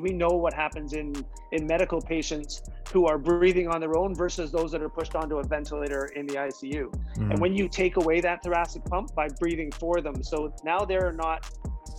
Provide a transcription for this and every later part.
we know what happens in in medical patients who are breathing on their own versus those that are pushed onto a ventilator in the ICU. Mm-hmm. And when you take away that thoracic pump by breathing for them, so now they're not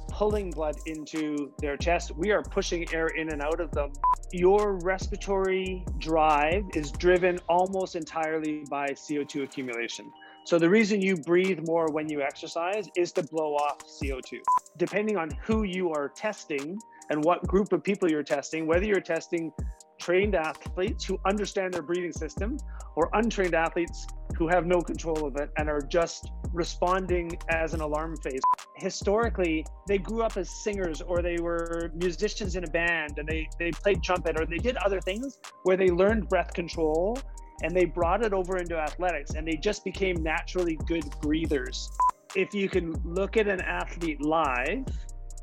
pulling blood into their chest, we are pushing air in and out of them. Your respiratory drive is driven almost entirely by CO2 accumulation. So the reason you breathe more when you exercise is to blow off CO2. Depending on who you are testing, and what group of people you're testing, whether you're testing trained athletes who understand their breathing system or untrained athletes who have no control of it and are just responding as an alarm phase. Historically, they grew up as singers or they were musicians in a band and they, they played trumpet or they did other things where they learned breath control and they brought it over into athletics and they just became naturally good breathers. If you can look at an athlete live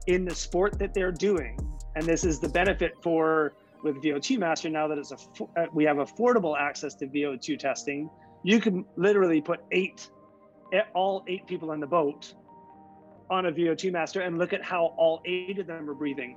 in the sport that they're doing. And this is the benefit for with VO2 Master now that it's a uh, we have affordable access to VO2 testing. You can literally put eight, all eight people in the boat on a VO2 Master and look at how all eight of them are breathing.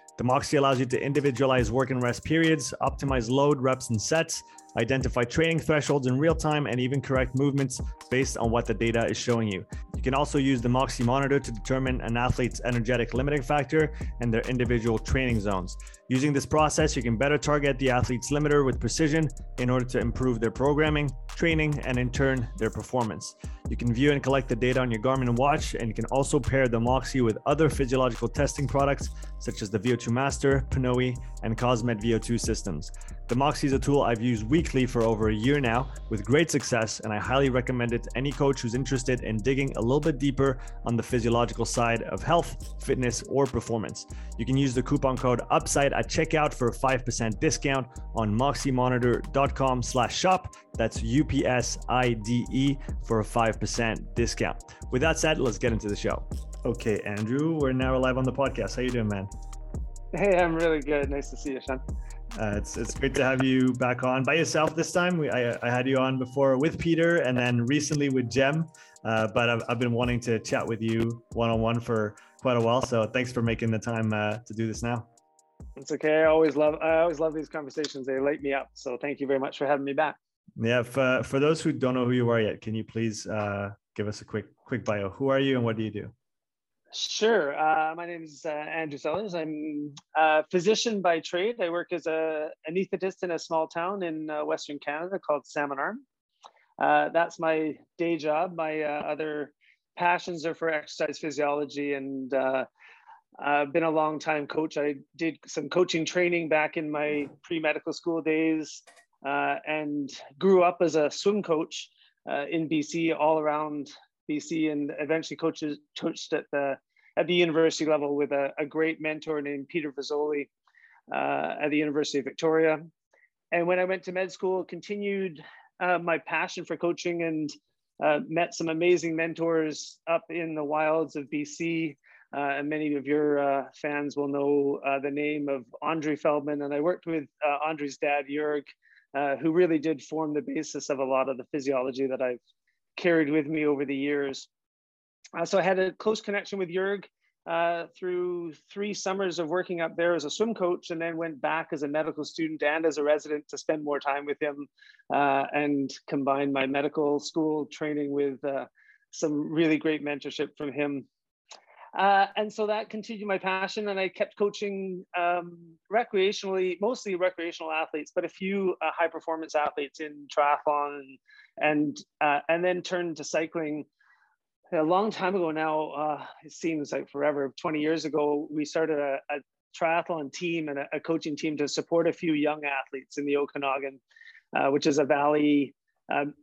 The Moxy allows you to individualize work and rest periods, optimize load, reps, and sets, identify training thresholds in real time, and even correct movements based on what the data is showing you. You can also use the Moxy monitor to determine an athlete's energetic limiting factor and their individual training zones. Using this process, you can better target the athlete's limiter with precision in order to improve their programming, training, and in turn, their performance. You can view and collect the data on your Garmin watch, and you can also pair the Moxy with other physiological testing products such as the VO2 Master, Pnoe, and Cosmed VO2 systems. The Moxy is a tool I've used weekly for over a year now with great success, and I highly recommend it to any coach who's interested in digging a little bit deeper on the physiological side of health, fitness, or performance. You can use the coupon code UPSIDE at checkout for a 5% discount on moxymonitor.com slash shop. That's U-P-S-I-D-E for a 5% discount. With that said, let's get into the show. Okay, Andrew, we're now live on the podcast. How you doing, man? Hey, I'm really good. Nice to see you, Sean. Uh, it's it's great to have you back on by yourself this time. We, I, I had you on before with Peter and then recently with Jem, uh, but I've, I've been wanting to chat with you one on one for quite a while. So thanks for making the time uh, to do this now. It's okay. I always love I always love these conversations. They light me up. So thank you very much for having me back. Yeah. For, for those who don't know who you are yet, can you please uh, give us a quick quick bio? Who are you and what do you do? Sure. Uh, my name is uh, Andrew Sellers. I'm a physician by trade. I work as a anesthetist in a small town in uh, Western Canada called Salmon Arm. Uh, that's my day job. My uh, other passions are for exercise physiology, and uh, I've been a long time coach. I did some coaching training back in my pre medical school days and grew up as a swim coach in BC all around BC and eventually coaches, coached at the at the university level with a, a great mentor named Peter Vizzoli uh, at the University of Victoria. And when I went to med school, continued uh, my passion for coaching and uh, met some amazing mentors up in the wilds of BC. Uh, and many of your uh, fans will know uh, the name of Andri Feldmann. And I worked with Andre's dad, Jörg, who really did form the basis of a lot of the physiology that I've carried with me over the years. Uh, so I had a close connection with Jörg uh, through three summers of working up there as a swim coach, and then went back as a medical student and as a resident to spend more time with him uh, and combine my medical school training with uh, some really great mentorship from him. Uh, and so that continued my passion, and I kept coaching um, recreationally, mostly recreational athletes, but a few uh, high performance athletes in triathlon, and and, uh, and then turned to cycling. A long time ago now, uh, it seems like forever. Twenty years ago, we started a, a triathlon team and a, a, coaching team to support a few young athletes in the Okanagan, uh, which is a valley um,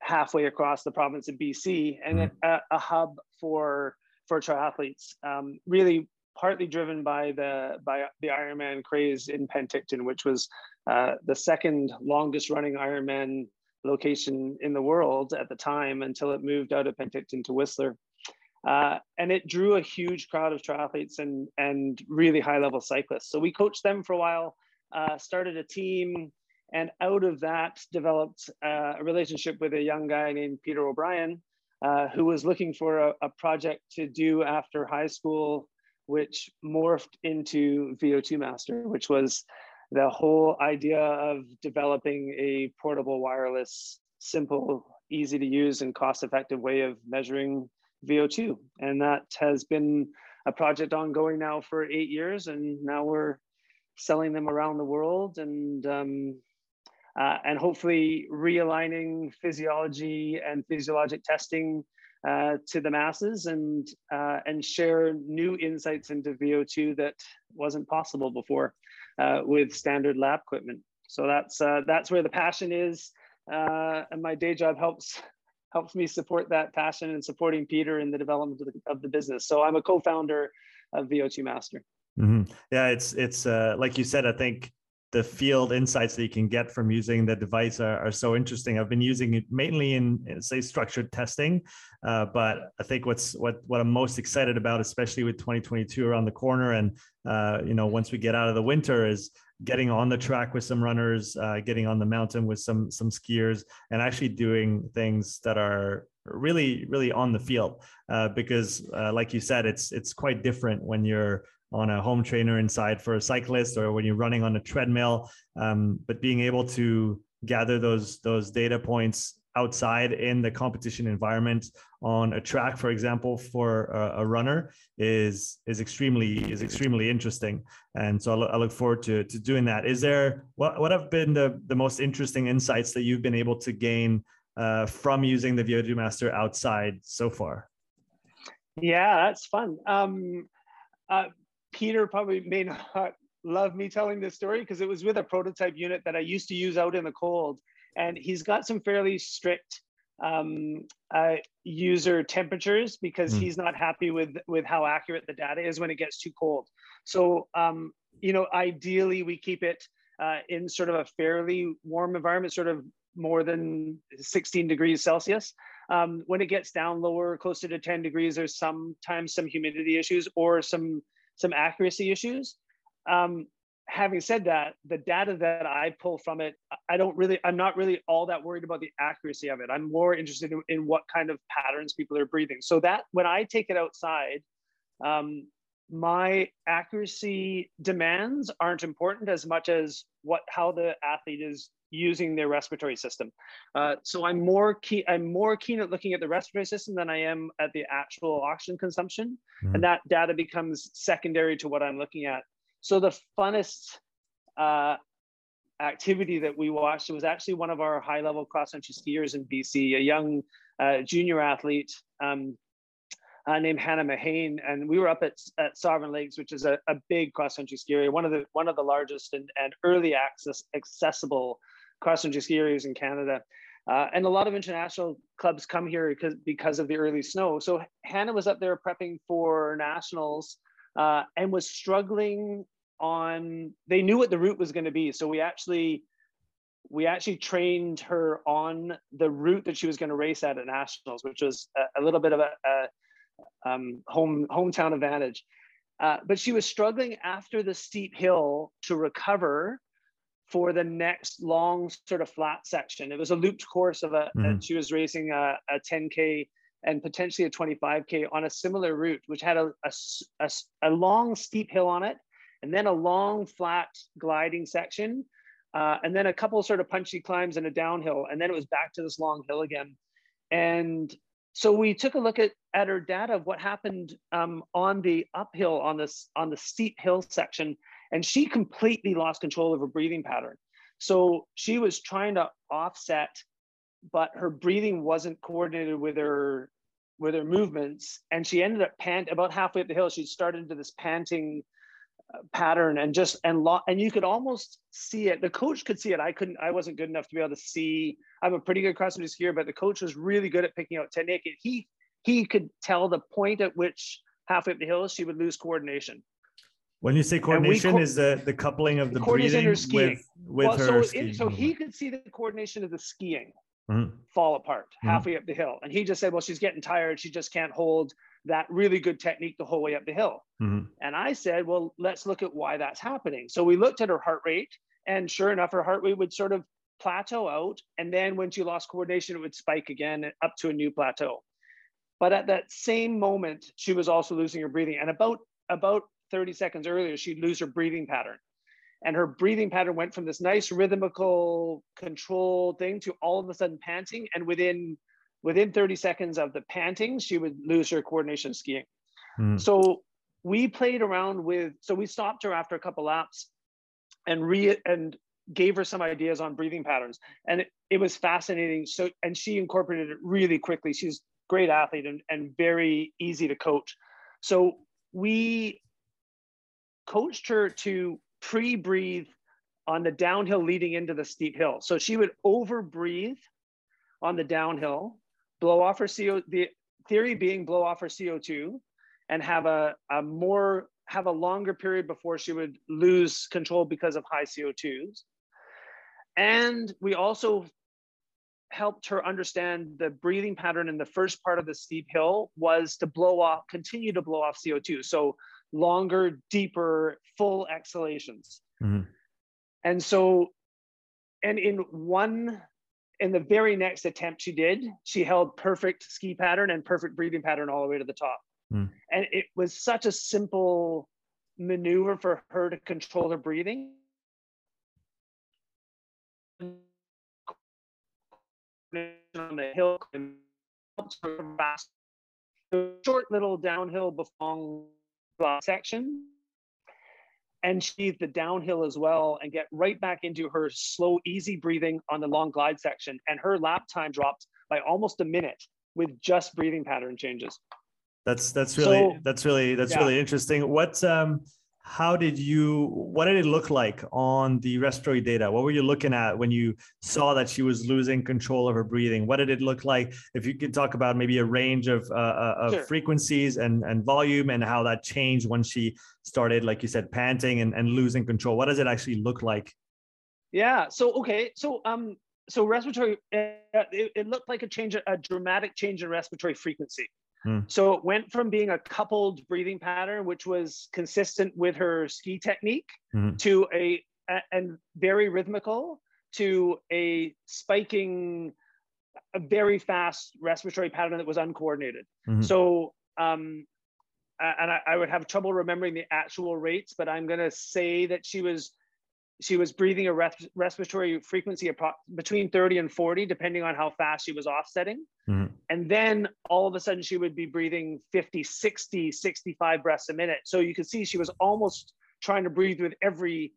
halfway across the province of BC, and mm-hmm. a, a hub for for triathletes. Um, really partly driven by the by the Ironman craze in Penticton, which was uh, the second longest running Ironman location in the world at the time until it moved out of Penticton to Whistler. Uh, and it drew a huge crowd of triathletes and, and really high level cyclists. So we coached them for a while, uh, started a team, and out of that developed uh, a relationship with a young guy named Peter O'Brien, uh, who was looking for a, a, project to do after high school, which morphed into VO2 Master, which was the whole idea of developing a portable wireless, simple, easy to use and cost effective way of measuring VO2. And that has been a project ongoing now for eight years. And now we're selling them around the world and, um, uh, and hopefully realigning physiology and physiologic testing uh, to the masses and, uh, and share new insights into VO2 that wasn't possible before uh, with standard lab equipment. So that's, uh, that's where the passion is. Uh, and my day job helps helps me support that passion and supporting Peter in the development of the, of the business. So I'm a co-founder of VO2 Master. Mm-hmm. Yeah, it's it's uh, like you said. I think the field insights that you can get from using the device are, are so interesting. I've been using it mainly in, say structured testing, uh, but I think what's what what I'm most excited about, especially with 2022 around the corner, and uh, you know once we get out of the winter, is getting on the track with some runners, uh, getting on the mountain with some some skiers, and actually doing things that are really really on the field. Uh, because, uh, like you said, it's it's quite different when you're on a home trainer inside for a cyclist or when you're running on a treadmill. Um, but being able to gather those those data points outside in the competition environment on a track, for example, for a, a runner is is extremely is extremely interesting. And so I, lo- I, look forward to to doing that. Is there what what have been the the most interesting insights that you've been able to gain uh, from using the VO2 Master outside so far? Yeah, that's fun. Um, uh, Peter probably may not love me telling this story because it was with a prototype unit that I used to use out in the cold. And he's got some fairly strict um, uh, user temperatures because mm. he's not happy with, with how accurate the data is when it gets too cold. So, um, you know, ideally we keep it uh, in sort of a fairly warm environment, sort of more than 16 degrees Celsius. Um, when it gets down lower, closer to 10 degrees, there's sometimes some humidity issues or some some accuracy issues. Um, having said that, the data that I pull from it, I don't really, I'm not really all that worried about the accuracy of it. I'm more interested in, in what kind of patterns people are breathing. So that when I take it outside, um, my accuracy demands aren't important as much as what how the athlete is using their respiratory system. Uh, so I'm more keen. I'm more keen at looking at the respiratory system than I am at the actual oxygen consumption, mm-hmm. and that data becomes secondary to what I'm looking at. So the funnest uh, activity that we watched was actually one of our high-level cross-country skiers in BC, a young uh, junior athlete. Um, uh, named Hannah Mahane, and we were up at, at Sovereign Lakes, which is a, a big cross country ski area, one of the one of the largest and, and early access accessible cross country ski areas in Canada. Uh, and a lot of international clubs come here because, because of the early snow. So Hannah was up there prepping for nationals uh, and was struggling on, they knew what the route was going to be. So we actually, we actually trained her on the route that she was going to race at at nationals, which was a, a little bit of a, a um, home hometown advantage. Uh, but she was struggling after the steep hill to recover for the next long sort of flat section. It was a looped course of a, mm-hmm. she was racing a, a 10K and potentially a 25K on a similar route, which had a, a, a, a long steep hill on it, and then a long flat gliding section, uh, and then a couple sort of punchy climbs and a downhill. And then it was back to this long hill again. And so we took a look at, at her data of what happened um, on the uphill on this on the steep hill section and she completely lost control of her breathing pattern. So she was trying to offset, but her breathing wasn't coordinated with her with her movements, and she ended up pant about halfway up the hill. She started into this panting pattern and just and lo- and you could almost see it. The coach could see it. I couldn't. I wasn't good enough to be able to see. I'm a pretty good cross country skier, but the coach was really good at picking out technique. And he he could tell the point at which halfway up the hill, she would lose coordination. When you say coordination, co- is the, the coupling of the breathing with, with well, her so, it, so he could see the coordination of the skiing mm-hmm. fall apart mm-hmm. halfway up the hill. And he just said, well, she's getting tired. She just can't hold that really good technique the whole way up the hill. Mm-hmm. And I said, well, let's look at why that's happening. So we looked at her heart rate, and sure enough, her heart rate would sort of plateau out. And then when she lost coordination, it would spike again up to a new plateau. But at that same moment, she was also losing her breathing. And about about 30 seconds earlier, she'd lose her breathing pattern. And her breathing pattern went from this nice rhythmical control thing to all of a sudden panting. And within within 30 seconds of the panting, she would lose her coordination skiing. Mm. So we played around with, so we stopped her after a couple laps and re and gave her some ideas on breathing patterns. And it, it was fascinating. So, and she incorporated it really quickly. She's great athlete and, and very easy to coach. So we coached her to pre-breathe on the downhill leading into the steep hill. So she would over breathe on the downhill, blow off her CO, the theory being blow off her CO2 and have a, a more, have a longer period before she would lose control because of high CO2s. And we also helped her understand the breathing pattern in the first part of the steep hill was to blow off, continue to blow off CO2. So longer, deeper, full exhalations. Mm-hmm. And so, and in one, in the very next attempt she did, she held perfect ski pattern and perfect breathing pattern all the way to the top. Mm. And it was such a simple maneuver for her to control her breathing on the hill the short little downhill before section and she's the downhill as well and get right back into her slow easy breathing on the long glide section. And her lap time dropped by almost a minute with just breathing pattern changes. That's that's really so, that's really that's yeah. really interesting. What um how did you what did it look like on the respiratory data? What were you looking at when you saw that she was losing control of her breathing? What did it look like? If you could talk about maybe a range of, uh, uh of sure. frequencies and, and volume and how that changed when she started like you said panting and, and losing control. What does it actually look like? Yeah so okay so um so respiratory uh, it, it looked like a change a dramatic change in respiratory frequency Hmm. So it went from being a coupled breathing pattern, which was consistent with her ski technique, mm-hmm. to a, a, and very rhythmical to a spiking, a very fast respiratory pattern that was uncoordinated. Mm-hmm. So, um, and I, I, would have trouble remembering the actual rates, but I'm going to say that she was she was breathing a res- respiratory frequency between 30 and 40 depending on how fast she was offsetting. Mm-hmm. and then all of a sudden she would be breathing 50 60 65 breaths a minute. So you could see she was almost trying to breathe with every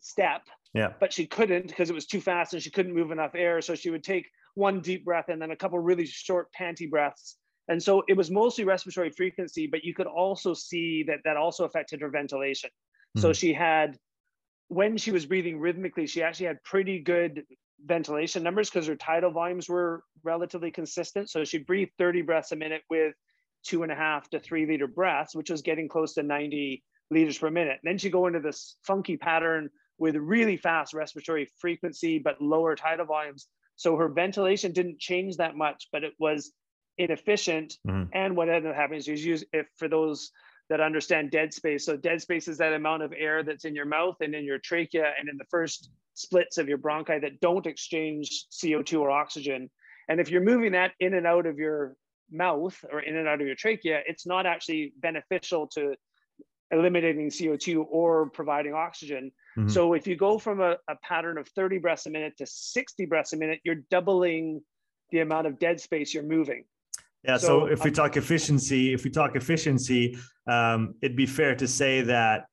step yeah. but she couldn't because it was too fast and she couldn't move enough air. So she would take one deep breath and then a couple really short panty breaths. And so it was mostly respiratory frequency but you could also see that that also affected her ventilation. Mm-hmm. so she had when she was breathing rhythmically, she actually had pretty good ventilation numbers because her tidal volumes were relatively consistent. So she breathed 30 breaths a minute with two and a half to three liter breaths, which was getting close to 90 liters per minute. And then she go into this funky pattern with really fast respiratory frequency, but lower tidal volumes. So her ventilation didn't change that much, but it was inefficient. Mm-hmm. And what ended up happening is you use if for those that understand dead space. So dead space is that amount of air that's in your mouth and in your trachea and in the first splits of your bronchi that don't exchange CO2 or oxygen. And if you're moving that in and out of your mouth or in and out of your trachea, it's not actually beneficial to eliminating CO2 or providing oxygen. Mm-hmm. So if you go from a, a pattern of 30 breaths a minute to 60 breaths a minute, you're doubling the amount of dead space you're moving. Yeah. So, so if we talk efficiency, if we talk efficiency, um, it'd be fair to say that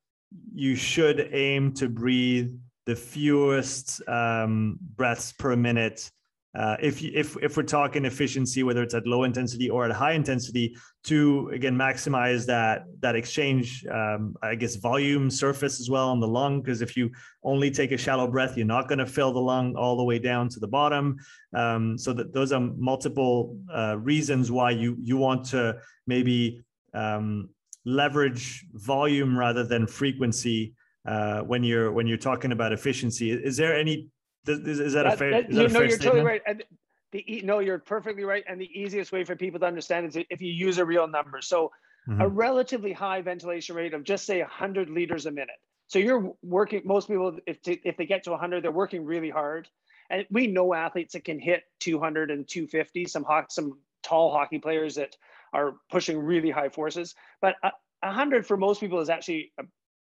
you should aim to breathe the fewest um, breaths per minute uh, if if if we're talking efficiency, whether it's at low intensity or at high intensity, to again maximize that that exchange, um, I guess volume surface as well on the lung. Because if you only take a shallow breath, you're not going to fill the lung all the way down to the bottom. Um, so that those are multiple uh, reasons why you you want to maybe um, leverage volume rather than frequency uh, when you're when you're talking about efficiency. Is there any? Is, is that, that, a fair? That, a fair you're totally right. And the no, you're perfectly right. And the easiest way for people to understand is if you use a real number. So mm-hmm. a relatively high ventilation rate of just say 100 liters a minute. So you're working. Most people, if to, if they get to 100, they're working really hard. And we know athletes that can hit 200 and 250. Some some tall hockey players that are pushing really high forces. But a, 100 for most people is actually a,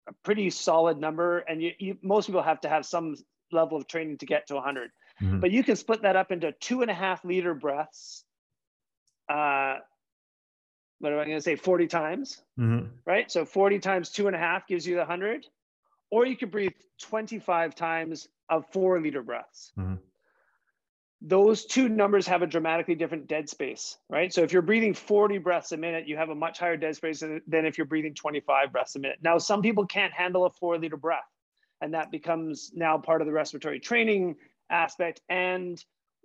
a pretty solid number. And you, you, most people have to have some level of training to get to 100. Mm-hmm. But you can split that up into two and a half liter breaths. Uh, what am I going to say? 40 times, mm-hmm. right? So 40 times two and a half gives you the 100. Or you could breathe 25 times of four liter breaths. Mm-hmm those two numbers have a dramatically different dead space, right? So if you're breathing 40 breaths a minute, you have a much higher dead space than, than if you're breathing 25 breaths a minute. Now, some people can't handle a four liter breath, and that becomes now part of the respiratory training aspect and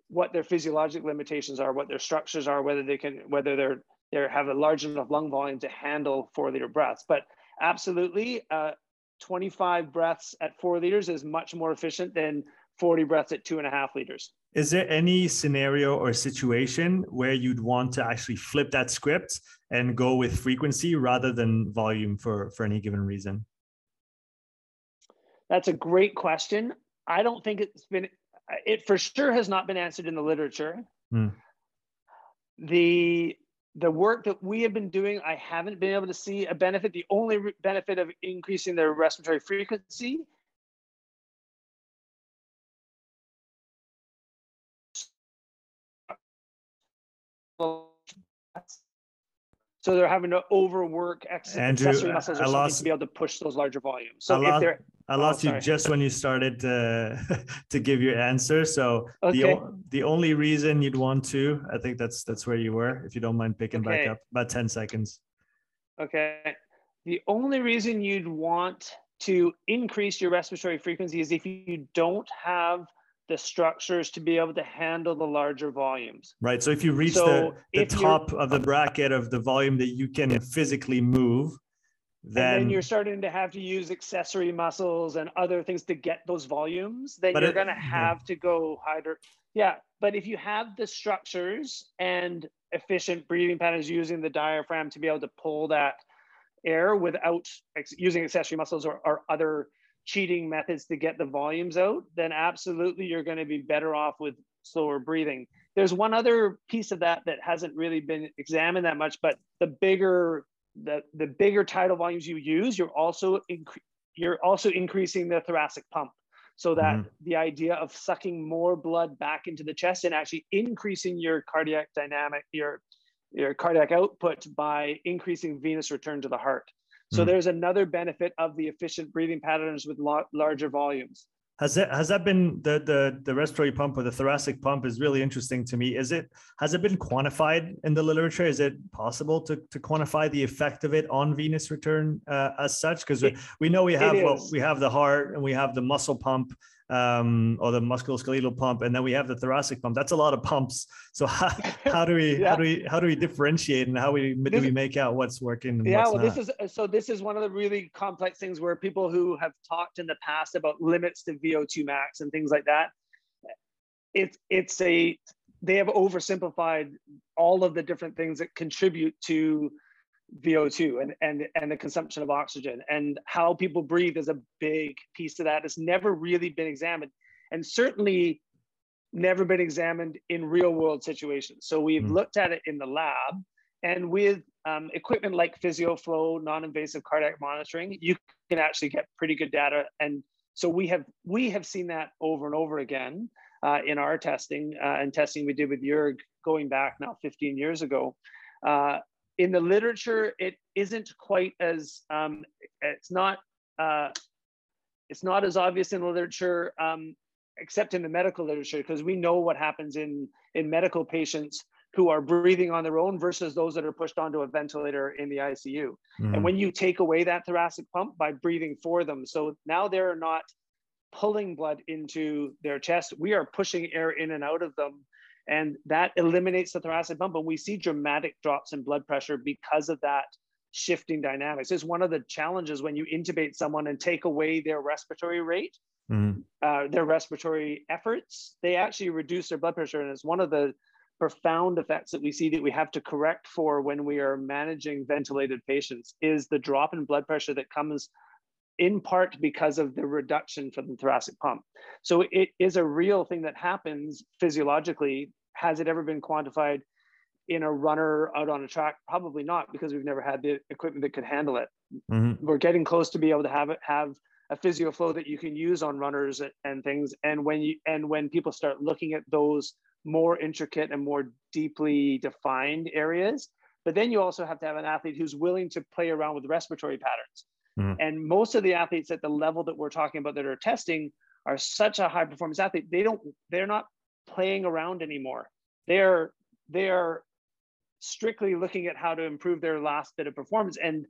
what their physiologic limitations are, what their structures are, whether they can, whether they're they have a large enough lung volume to handle four liter breaths. But absolutely, uh, 25 breaths at four liters is much more efficient than 40 breaths at two and a half liters. Is there any scenario or situation where you'd want to actually flip that script and go with frequency rather than volume for, for any given reason? That's a great question. I don't think it's been, it for sure has not been answered in the literature. Hmm. The the work that we have been doing, I haven't been able to see a benefit. The only benefit of increasing their respiratory frequency so they're having to overwork Andrew, accessory muscles or I lost, to be able to push those larger volumes. So I lost, if they're I oh, lost oh, you just when you started to to give your answer. So okay. the the only reason you'd want to, I think that's that's where you were. If you don't mind picking okay. back up, about ten seconds. Okay. The only reason you'd want to increase your respiratory frequency is if you don't have the structures to be able to handle the larger volumes. Right. So if you reach so the, the top of the bracket of the volume that you can physically move, then, then, you're starting to have to use accessory muscles and other things to get those volumes, then you're going to have yeah. to go higher. Yeah. But if you have the structures and efficient breathing patterns using the diaphragm to be able to pull that air without ex- using accessory muscles or, or other cheating methods to get the volumes out, then absolutely you're going to be better off with slower breathing. There's one other piece of that that hasn't really been examined that much, but the bigger the, the bigger tidal volumes you use, you're also incre- you're also increasing the thoracic pump. So that mm-hmm. the idea of sucking more blood back into the chest and actually increasing your cardiac dynamic, your your cardiac output by increasing venous return to the heart. So mm. there's another benefit of the efficient breathing patterns with larger volumes. Has that has that been the the the respiratory pump or the thoracic pump is really interesting to me. Is it has it been quantified in the literature? Is it possible to to quantify the effect of it on venous return uh, as such? Because we, we know we have well, we have the heart and we have the muscle pump um, or the musculoskeletal pump, and then we have the thoracic pump. That's a lot of pumps. So how, how do we yeah. how do we how do we differentiate and how we do we make out what's working? yeah, well, not? this is so this is one of the really complex things where people who have talked in the past about limits to VO2 max and things like that. It's it's a they have oversimplified all of the different things that contribute to VO2 and, and, and the consumption of oxygen and how people breathe is a big piece of that. It's never really been examined and certainly never been examined in real world situations. So we've mm. looked at it in the lab and with um, equipment like PhysioFlow, non-invasive cardiac monitoring, you can actually get pretty good data. And so we have we have seen that over and over again uh, in our testing uh, and testing we did with Jurg going back now 15 years ago. Uh, in the literature, it isn't quite as um, it's not uh, it's not as obvious in the literature, um, except in the medical literature, because we know what happens in in medical patients who are breathing on their own versus those that are pushed onto a ventilator in the ICU. Mm-hmm. And when you take away that thoracic pump by breathing for them, so now they're not pulling blood into their chest, we are pushing air in and out of them and that eliminates the thoracic pump. And we see dramatic drops in blood pressure because of that shifting dynamics. It's one of the challenges when you intubate someone and take away their respiratory rate, mm-hmm. uh, their respiratory efforts, they actually reduce their blood pressure. And it's one of the profound effects that we see that we have to correct for when we are managing ventilated patients is the drop in blood pressure that comes in part because of the reduction from the thoracic pump. So it is a real thing that happens physiologically. Has it ever been quantified in a runner out on a track? Probably not, because we've never had the equipment that could handle it. Mm-hmm. We're getting close to be able to have it have a PhysioFlow that you can use on runners and things. And when you and when people start looking at those more intricate and more deeply defined areas, but then you also have to have an athlete who's willing to play around with respiratory patterns. Mm-hmm. And most of the athletes at the level that we're talking about that are testing are such a high performance athlete. They don't, they're not playing around anymore. They're they're strictly looking at how to improve their last bit of performance. And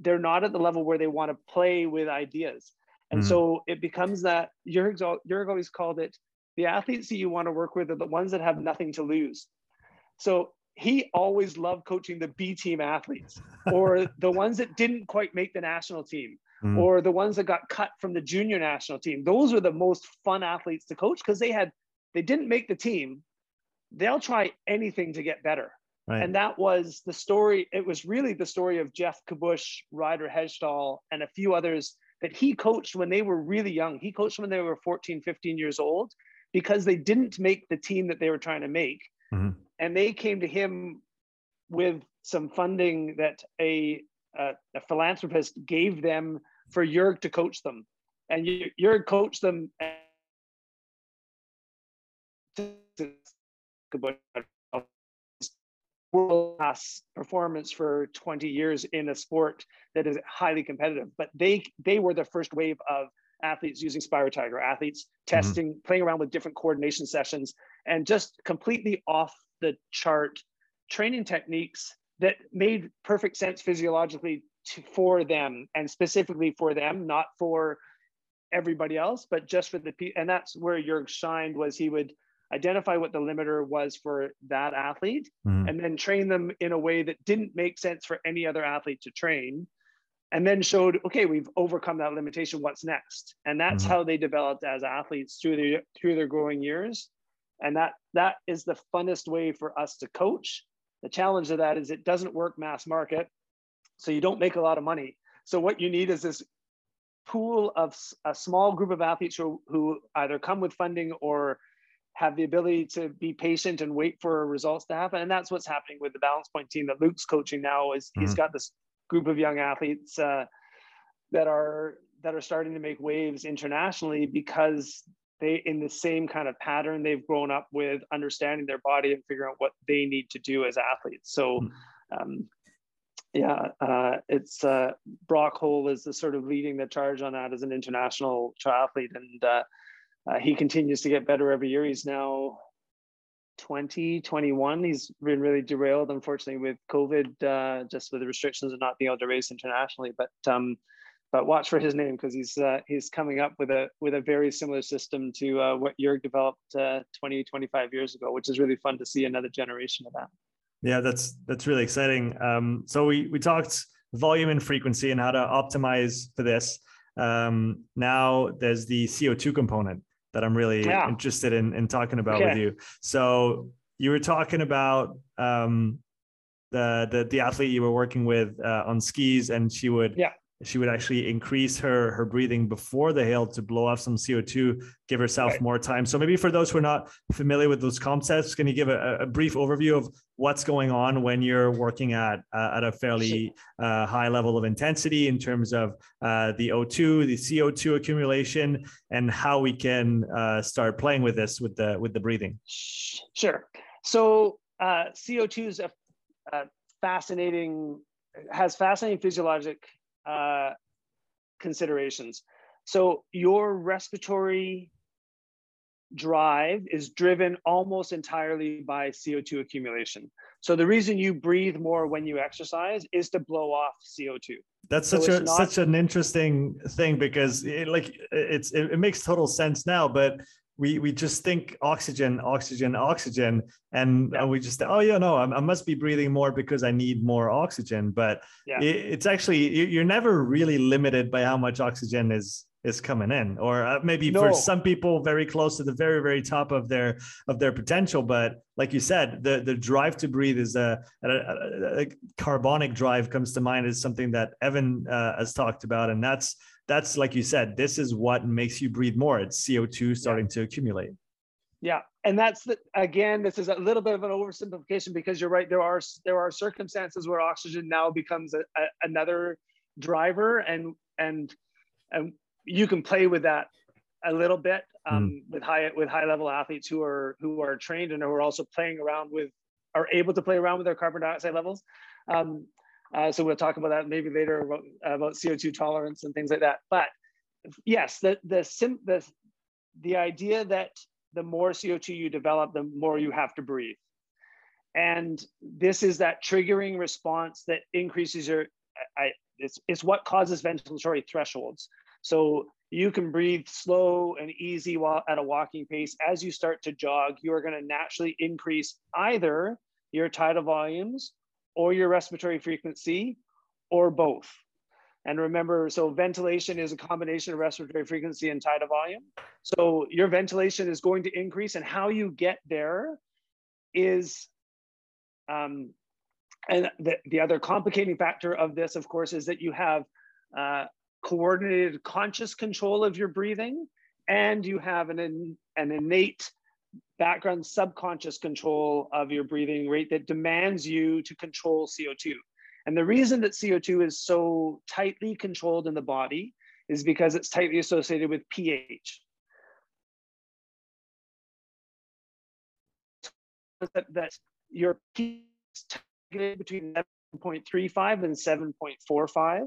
they're not at the level where they want to play with ideas. And mm-hmm. so it becomes that Jurg, Jurg always called it the athletes that you want to work with are the ones that have nothing to lose. So he always loved coaching the B team athletes or the ones that didn't quite make the national team mm. or the ones that got cut from the junior national team. Those were the most fun athletes to coach because they had they didn't make the team. They'll try anything to get better. Right. And that was the story. It was really the story of Jeff Kabush, Ryder Hesjedal, and a few others that he coached when they were really young. He coached when they were 14, 15 years old because they didn't make the team that they were trying to make. Mm-hmm. And they came to him with some funding that a, a, a philanthropist gave them for Jurg to coach them. And Jurg coached them world class performance for 20 years in a sport that is highly competitive. But they they were the first wave of athletes using SpiroTiger, athletes mm-hmm. testing, mm-hmm. playing around with different coordination sessions, and just completely off the chart training techniques that made perfect sense physiologically to, for them and specifically for them, not for everybody else, but just for the people. and that's where Jurg shined was he would identify what the limiter was for that athlete mm-hmm. and then train them in a way that didn't make sense for any other athlete to train and then showed okay we've overcome that limitation what's next and that's mm-hmm. how they developed as athletes through their through their growing years and that that is the funnest way for us to coach the challenge of that is it doesn't work mass market so you don't make a lot of money so what you need is this pool of a small group of athletes who, who either come with funding or have the ability to be patient and wait for results to happen. And that's what's happening with the balance point team that Luke's coaching now is mm-hmm. he's got this group of young athletes uh, that are that are starting to make waves internationally because they in the same kind of pattern they've grown up with understanding their body and figuring out what they need to do as athletes so mm-hmm. um, yeah uh, it's uh, Brock Hoel is the sort of leading the charge on that as an international triathlete and uh, uh, he continues to get better every year. He's now 20, 21. He's been really derailed, unfortunately, with COVID, uh, just with the restrictions of not being able to race internationally. But um, but watch for his name because he's uh, he's coming up with a with a very similar system to uh, what Jurg developed uh, 20, 25 years ago, which is really fun to see another generation of that. Yeah, that's that's really exciting. Um, so we we talked volume and frequency and how to optimize for this. Um, now there's the CO2 component that I'm really yeah. interested in, in talking about okay. with you. So you were talking about um, the, the the athlete you were working with uh, on skis, and she would yeah she would actually increase her her breathing before the hail to blow off some CO2, give herself right. more time. So maybe for those who are not familiar with those concepts, can you give a, a brief overview of what's going on when you're working at uh, at a fairly uh, high level of intensity in terms of uh, the O2, the CO2 accumulation, and how we can uh, start playing with this with the with the breathing? Sure. So uh, CO2 is a, a fascinating has fascinating physiologic uh, considerations. So your respiratory drive is driven almost entirely by CO2 accumulation. So the reason you breathe more when you exercise is to blow off CO2. That's such so a such an interesting thing because it, like it's it, it makes total sense now, but we we just think oxygen, oxygen, oxygen, and yeah. we just oh yeah no I, I, must be breathing more because I need more oxygen. But yeah. it, it's actually you're never really limited by how much oxygen is is coming in or uh, maybe no. for some people very close to the very very top of their of their potential but like you said the the drive to breathe is a, a, a, a carbonic drive comes to mind as something that evan uh, has talked about and that's that's like you said, this is what makes you breathe more. It's CO2 starting yeah. to accumulate. Yeah, and that's the, again, this is a little bit of an oversimplification because you're right. There are there are circumstances where oxygen now becomes a, a, another driver, and and and you can play with that a little bit um, mm. with high with high level athletes who are who are trained and who are also playing around with are able to play around with their carbon dioxide levels. Um, uh, so we'll talk about that maybe later about, about CO2 tolerance and things like that. But yes, the the sim the the idea that the more CO2 you develop, the more you have to breathe. And this is that triggering response that increases your, I, it's, it's what causes ventilatory thresholds. So you can breathe slow and easy while at a walking pace. As you start to jog, you are going to naturally increase either your tidal volumes or your respiratory frequency or both. And remember, so ventilation is a combination of respiratory frequency and tidal volume. So your ventilation is going to increase, and how you get there is, um, and the, the other complicating factor of this, of course, is that you have uh, coordinated conscious control of your breathing, and you have an, an innate background subconscious control of your breathing rate that demands you to control CO2. And the reason that CO2 is so tightly controlled in the body is because it's tightly associated with pH. That, your pH is between 7.35 and 7.45.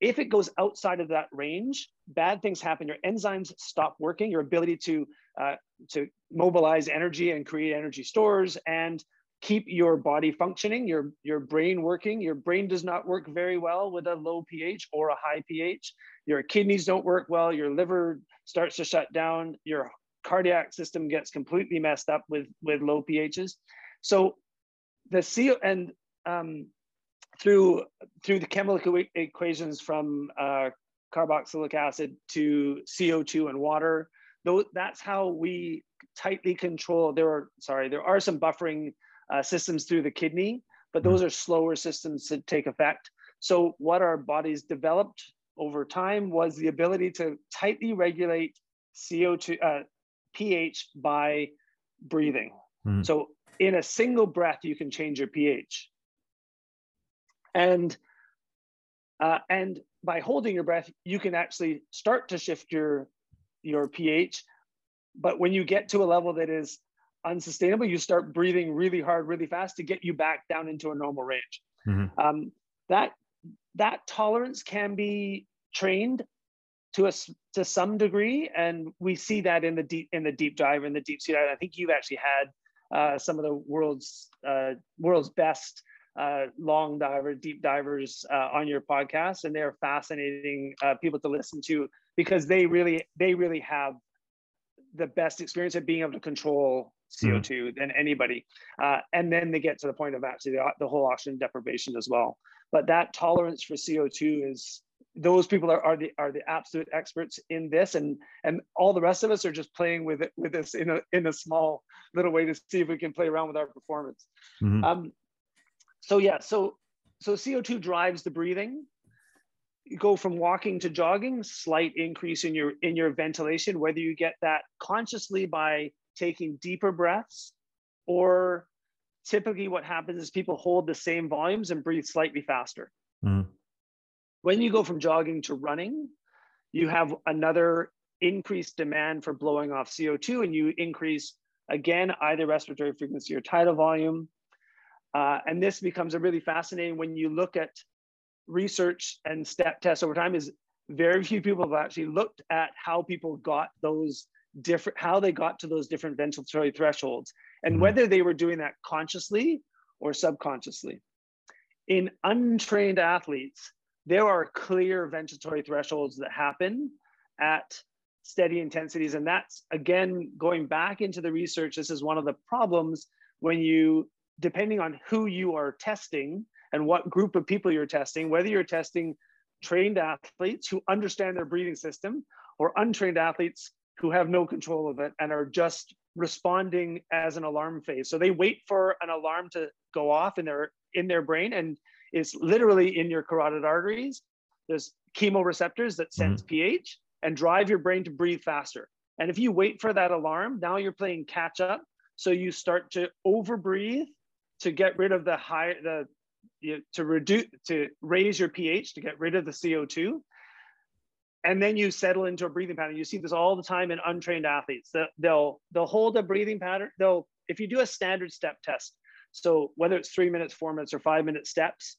If it goes outside of that range, bad things happen. Your enzymes stop working. Your ability to uh, to mobilize energy and create energy stores and keep your body functioning, your your brain working. Your brain does not work very well with a low pH or a high pH. Your kidneys don't work well. Your liver starts to shut down. Your cardiac system gets completely messed up with with low pHs. So the CO and um, through through the chemical equations from uh, carboxylic acid to CO2 and water. Though that's how we tightly control. There are sorry, there are some buffering uh, systems through the kidney, but those mm-hmm. are slower systems to take effect. So what our bodies developed over time was the ability to tightly regulate CO2 uh, pH by breathing. Mm. So in a single breath, you can change your pH. And uh, and by holding your breath, you can actually start to shift your your pH. But when you get to a level that is unsustainable, you start breathing really hard, really fast to get you back down into a normal range. Mm-hmm. Um, that that tolerance can be trained to us to some degree, and we see that in the deep in the deep dive in the deep sea dive. I think you've actually had uh, some of the world's uh, world's best uh, long diver, deep divers uh, on your podcast, and they're fascinating uh, people to listen to because they really they really have the best experience of being able to control CO2 mm-hmm. than anybody, uh, and then they get to the point of actually the, the whole oxygen deprivation as well. But that tolerance for CO2 is those people are, are the are the absolute experts in this and and all the rest of us are just playing with it with this in a in a small little way to see if we can play around with our performance mm-hmm. um, so yeah, so so CO2 drives the breathing. You go from walking to jogging, slight increase in your in your ventilation, whether you get that consciously by taking deeper breaths or typically what happens is people hold the same volumes and breathe slightly faster. Mm. When you go from jogging to running, you have another increased demand for blowing off CO2 and you increase again either respiratory frequency or tidal volume uh, and this becomes a really fascinating when you look at research and step tests over time is very few people have actually looked at how people got those different how they got to those different ventilatory thresholds and mm-hmm. whether they were doing that consciously or subconsciously in untrained athletes there are clear ventilatory thresholds that happen at steady intensities. And that's again, going back into the research, this is one of the problems when you, depending on who you are testing and what group of people you're testing, whether you're testing trained athletes who understand their breathing system or untrained athletes who have no control of it and are just responding as an alarm phase. So they wait for an alarm to go off in their in their brain and it's literally in your carotid arteries. There's chemoreceptors that sense mm-hmm. pH and drive your brain to breathe faster. And if you wait for that alarm, now you're playing catch up. So you start to overbreathe to get rid of the high the you, to reduce to raise your pH to get rid of the CO2 and then you settle into a breathing pattern. You see this all the time in untrained athletes. They'll they'll hold a breathing pattern. They'll if you do a standard step test, so whether it's three minutes, four minutes, or five minute steps,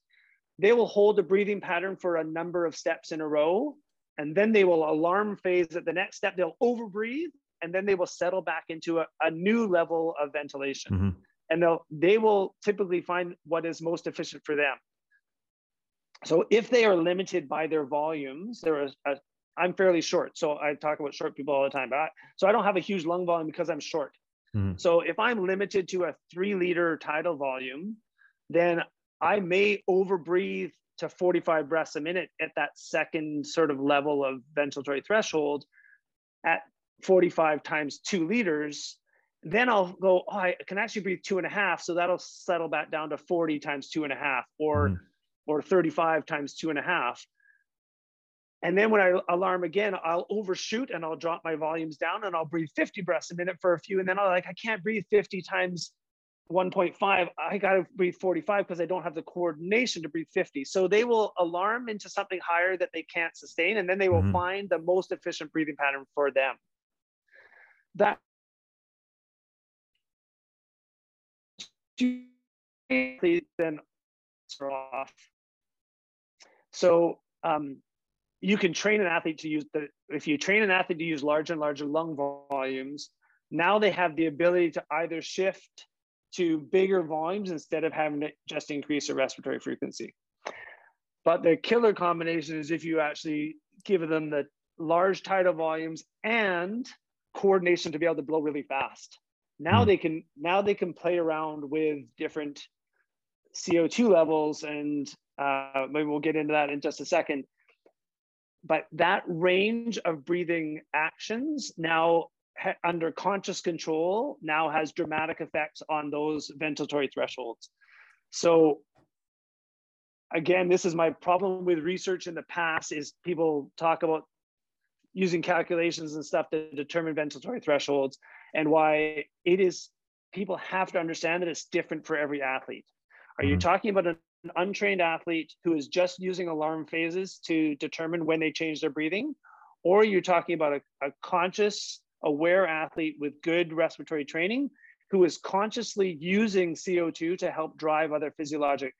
they will hold a breathing pattern for a number of steps in a row, and then they will alarm phase at the next step. They'll overbreathe, and then they will settle back into a, a new level of ventilation. Mm-hmm. And they'll they will typically find what is most efficient for them. So if they are limited by their volumes, there is a, I'm fairly short. So I talk about short people all the time. But I, so I don't have a huge lung volume because I'm short. Mm-hmm. So if I'm limited to a three liter tidal volume, then I may overbreathe to 45 breaths a minute at that second sort of level of ventilatory threshold at 45 times two liters. Then I'll go, oh, I can actually breathe two and a half. So that'll settle back down to 40 times two and a half or, mm. or 35 times two and a half. And then when I alarm again, I'll overshoot and I'll drop my volumes down and I'll breathe 50 breaths a minute for a few. And then I'll like, I can't breathe 50 times 1.5. I got to breathe 45 because I don't have the coordination to breathe 50. So they will alarm into something higher that they can't sustain. And then they will mm-hmm. find the most efficient breathing pattern for them. That then off. So um, you can train an athlete to use the if you train an athlete to use larger and larger lung volumes now they have the ability to either shift to bigger volumes instead of having to just increase their respiratory frequency but the killer combination is if you actually give them the large tidal volumes and coordination to be able to blow really fast now mm. they can now they can play around with different co2 levels and uh, maybe we'll get into that in just a second but that range of breathing actions now ha- under conscious control now has dramatic effects on those ventilatory thresholds so again this is my problem with research in the past is people talk about using calculations and stuff to determine ventilatory thresholds and why it is people have to understand that it's different for every athlete are you mm-hmm. talking about an untrained athlete who is just using alarm phases to determine when they change their breathing, or are you're talking about a, a conscious, aware athlete with good respiratory training who is consciously using CO2 to help drive other physiologic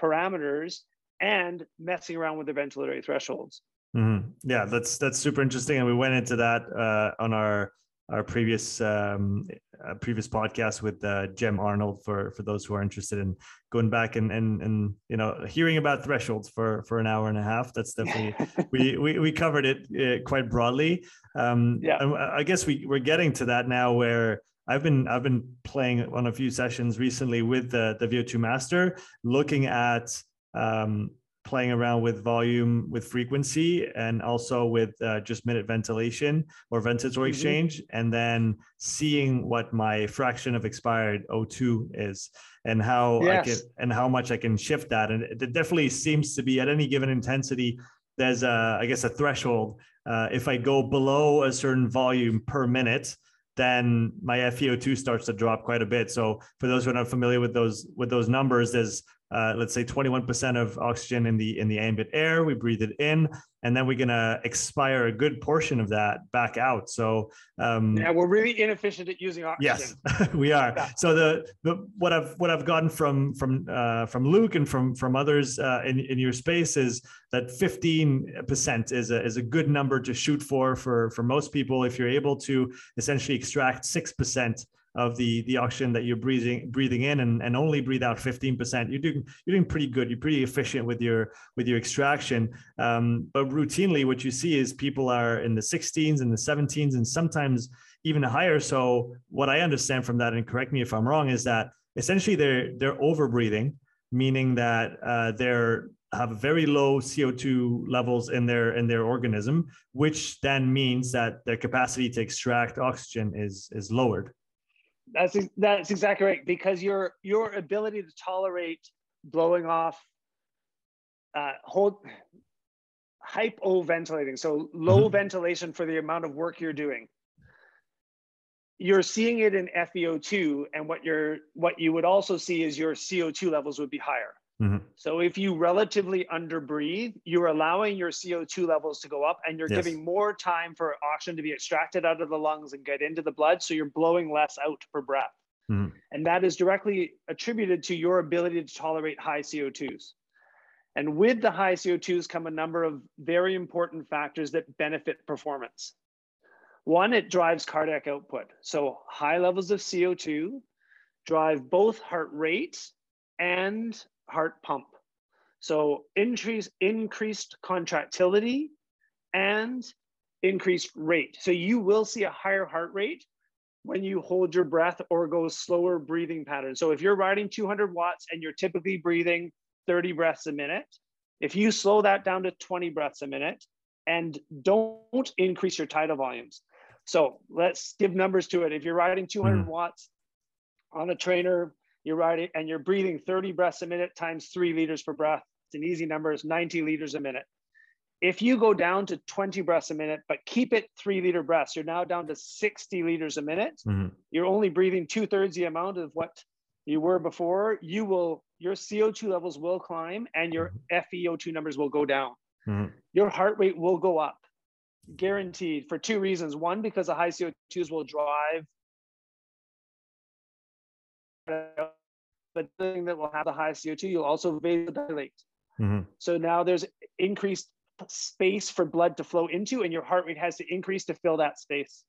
parameters and messing around with the ventilatory thresholds. Mm-hmm. Yeah, that's that's super interesting, and we went into that uh, on our our previous um, uh, previous podcast with uh, Jem Arnold for for those who are interested in going back and and and you know hearing about thresholds for for an hour and a half. That's definitely we, we we covered it uh, quite broadly. Um, yeah, I guess we we're getting to that now where. I've been I've been playing on a few sessions recently with the the VO2 Master, looking at um, playing around with volume with frequency and also with uh, just minute ventilation or ventilatory mm-hmm. exchange and then seeing what my fraction of expired o2 is and how yes. i can and how much i can shift that and it definitely seems to be at any given intensity there's a i guess a threshold uh, if i go below a certain volume per minute then my FeO2 starts to drop quite a bit. So for those who are not familiar with those with those numbers, there's uh, let's say 21% of oxygen in the in the ambient air we breathe it in and then we're going to expire a good portion of that back out. So um, yeah we're really inefficient at using oxygen. Yes we are. Yeah. so the, the what i've what i've gotten from from uh, from luke and from from others uh, in, in your space is that 15% is a, is a good number to shoot for for for most people if you're able to essentially extract 6% of the the oxygen that you're breathing breathing in and, and only breathe out 15% you're doing you're doing pretty good. You're pretty efficient with your with your extraction. Um, but routinely what you see is people are in the 16s and the 17s and sometimes even higher. So what i understand from that and correct me if i'm wrong is that essentially they're they're over breathing meaning that uh, they're have very low CO2 levels in their in their organism, which then means that their capacity to extract oxygen is is lowered. That's that's exactly right because your your ability to tolerate blowing off, uh, hold hypoventilating, so low mm-hmm. ventilation for the amount of work you're doing. You're seeing it in FeO2, and what you're what you would also see is your CO2 levels would be higher. Mm-hmm. So if you relatively underbreathe, you're allowing your CO2 levels to go up and you're yes. giving more time for oxygen to be extracted out of the lungs and get into the blood. So you're blowing less out per breath. Mm-hmm. And that is directly attributed to your ability to tolerate high CO2s. And with the high CO2s come a number of very important factors that benefit performance. One, it drives cardiac output. So high levels of CO2 drive both heart rate and heart pump. So increase, increased contractility and increased rate. So you will see a higher heart rate when you hold your breath or go slower breathing pattern. So if you're riding 200 watts and you're typically breathing 30 breaths a minute, if you slow that down to 20 breaths a minute and don't increase your tidal volumes. So let's give numbers to it. If you're riding 200 mm. watts on a trainer, you're riding and you're breathing 30 breaths a minute times three liters per breath. It's an easy number, it's 90 liters a minute. If you go down to 20 breaths a minute, but keep it three liter breaths, you're now down to 60 liters a minute. Mm-hmm. You're only breathing two thirds the amount of what you were before. You will, your CO2 levels will climb and your mm-hmm. FeO2 numbers will go down. Mm-hmm. Your heart rate will go up, guaranteed for two reasons. One, because the high CO2s will drive but the thing that will have the highest CO2, you'll also vasodilate. Mm-hmm. So now there's increased space for blood to flow into, and your heart rate has to increase to fill that space.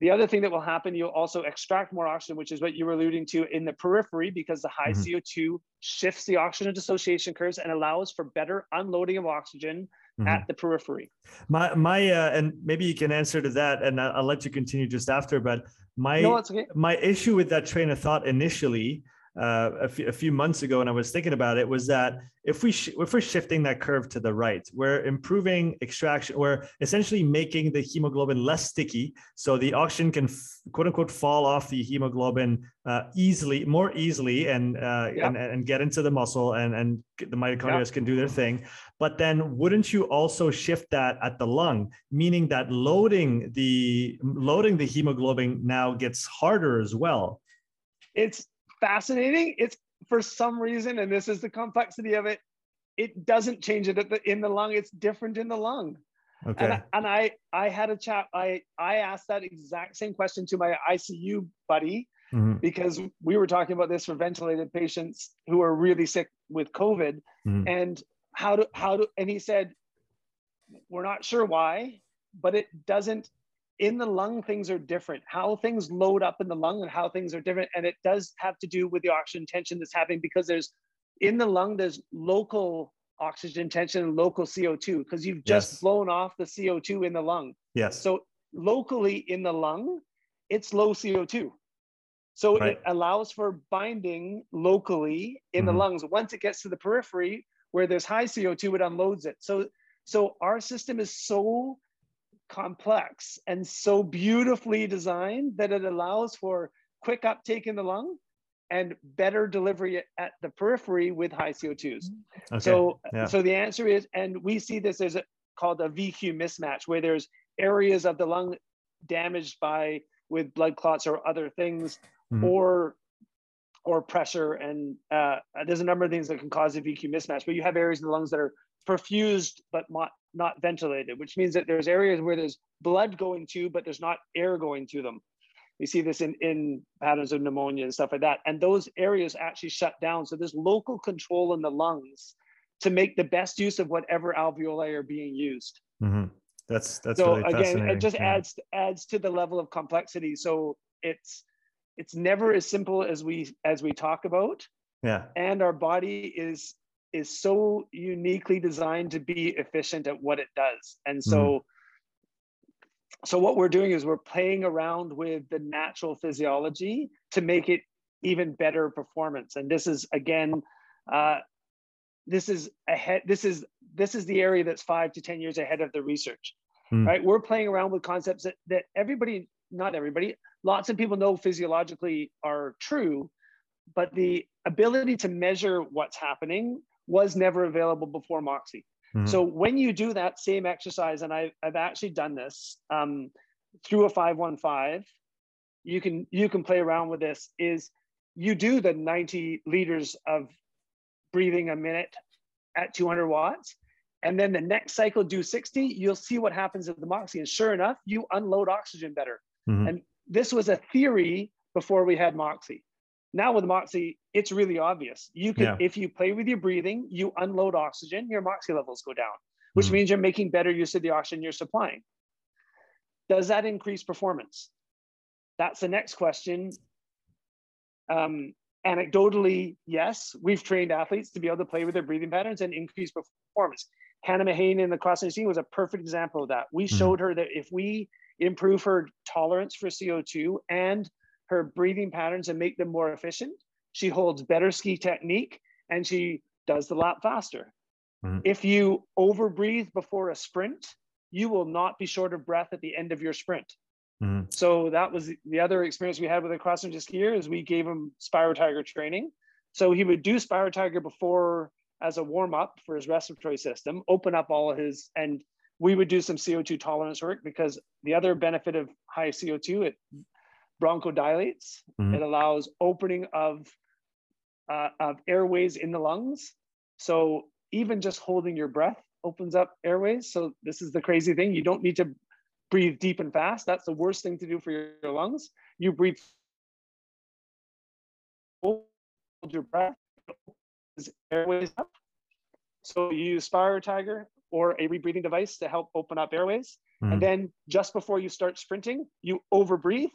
The other thing that will happen, you'll also extract more oxygen, which is what you were alluding to in the periphery, because the high mm-hmm. CO2 shifts the oxygen dissociation curves and allows for better unloading of oxygen mm-hmm. at the periphery. My my uh, and maybe you can answer to that, and I'll, I'll let you continue just after. But my no, okay. my issue with that train of thought initially uh, a, few, a few months ago when I was thinking about it was that if we sh- if we're shifting that curve to the right, we're improving extraction, we're essentially making the hemoglobin less sticky, so the oxygen can f- quote unquote fall off the hemoglobin uh, easily, more easily, and, uh, yeah. and and get into the muscle, and and the mitochondria yeah. can do their thing. But then, wouldn't you also shift that at the lung, meaning that loading the loading the hemoglobin now gets harder as well? It's fascinating. It's for some reason, and this is the complexity of it, it doesn't change it the, in the lung. It's different in the lung. Okay. And, and I, I had a chat. I, I asked that exact same question to my ICU buddy mm-hmm. because we were talking about this for ventilated patients who are really sick with COVID, mm-hmm. and how do how do And he said, "We're not sure why, but it doesn't in the lung things are different how things load up in the lung and how things are different and it does have to do with the oxygen tension that's happening because there's in the lung there's local oxygen tension and local co2 because you've just yes. blown off the co2 in the lung yes so locally in the lung it's low co2 so right. it allows for binding locally in mm-hmm. the lungs once it gets to the periphery where there's high co2 it unloads it so so our system is so complex and so beautifully designed that it allows for quick uptake in the lung and better delivery at the periphery with high CO2s. Okay. So, yeah. so the answer is, and we see this as a, called a VQ mismatch, where there's areas of the lung damaged by with blood clots or other things, mm-hmm. or or pressure, and uh, there's a number of things that can cause a VQ mismatch. But you have areas in the lungs that are perfused but not, not ventilated, which means that there's areas where there's blood going to, but there's not air going to them. We see this in, in patterns of pneumonia and stuff like that. And those areas actually shut down. So there's local control in the lungs to make the best use of whatever alveoli are being used. Mm-hmm. That's that's so really again, it just yeah. adds adds to the level of complexity. So it's it's never as simple as we as we talk about. Yeah. And our body is is so uniquely designed to be efficient at what it does. And so mm. so what we're doing is we're playing around with the natural physiology to make it even better performance. And this is again uh, this is ahead this is this is the area that's five to ten years ahead of the research mm. right we're playing around with concepts that, that everybody not everybody lots of people know physiologically are true but the ability to measure what's happening was never available before Moxy mm. so when you do that same exercise and I've, i've actually done this um, through a 515 you can you can play around with this is you do the 90 liters of breathing a minute at 200 watts. And then the next cycle, do 60, you'll see what happens at the Moxy. And sure enough, you unload oxygen better. Mm-hmm. And this was a theory before we had Moxy. Now with Moxy, it's really obvious. You can, yeah. if you play with your breathing, you unload oxygen, your Moxy levels go down, which mm-hmm. means you're making better use of the oxygen you're supplying. Does that increase performance? That's the next question. Um, anecdotally, yes, we've trained athletes to be able to play with their breathing patterns and increase performance. Hannah Mahane in the cross country was a perfect example of that. We mm-hmm. showed her that if we improve her tolerance for CO2 and her breathing patterns and make them more efficient, she holds better ski technique and she does the lap faster. Mm-hmm. If you overbreathe before a sprint, you will not be short of breath at the end of your sprint. Mm-hmm. So that was the other experience we had with a cross country skier is we gave him SpiroTiger training. So he would do SpiroTiger before as a warm up for his respiratory system, open up all of his, and we would do some CO2 tolerance work because the other benefit of high CO2, it bronchodilates. Mm-hmm. It allows opening of uh, of airways in the lungs. So even just holding your breath opens up airways. So this is the crazy thing. You don't need to breathe deep and fast. That's the worst thing to do for your, your lungs. You breathe, hold your breath, airways up. So you use SpiroTiger or a rebreathing device to help open up airways. Mm. And then just before you start sprinting, you overbreathe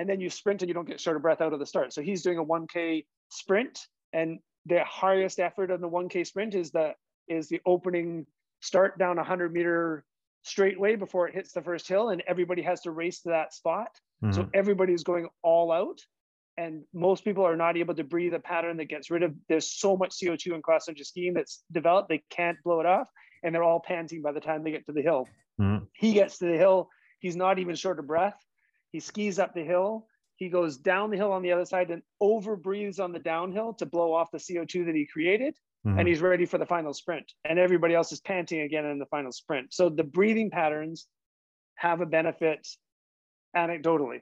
and then you sprint and you don't get short of breath out of the start. So he's doing a 1K sprint and the highest effort on the 1K sprint is the is the opening start down a 100 meter straightway before it hits the first hill and everybody has to race to that spot mm-hmm. so everybody's going all out and most people are not able to breathe a pattern that gets rid of there's so much co2 in cross country skiing that's developed they can't blow it off and they're all panting by the time they get to the hill mm-hmm. he gets to the hill he's not even short of breath he skis up the hill he goes down the hill on the other side and over breathes on the downhill to blow off the co2 that he created mm-hmm. and he's ready for the final sprint. And everybody else is panting again in the final sprint. So the breathing patterns have a benefit anecdotally.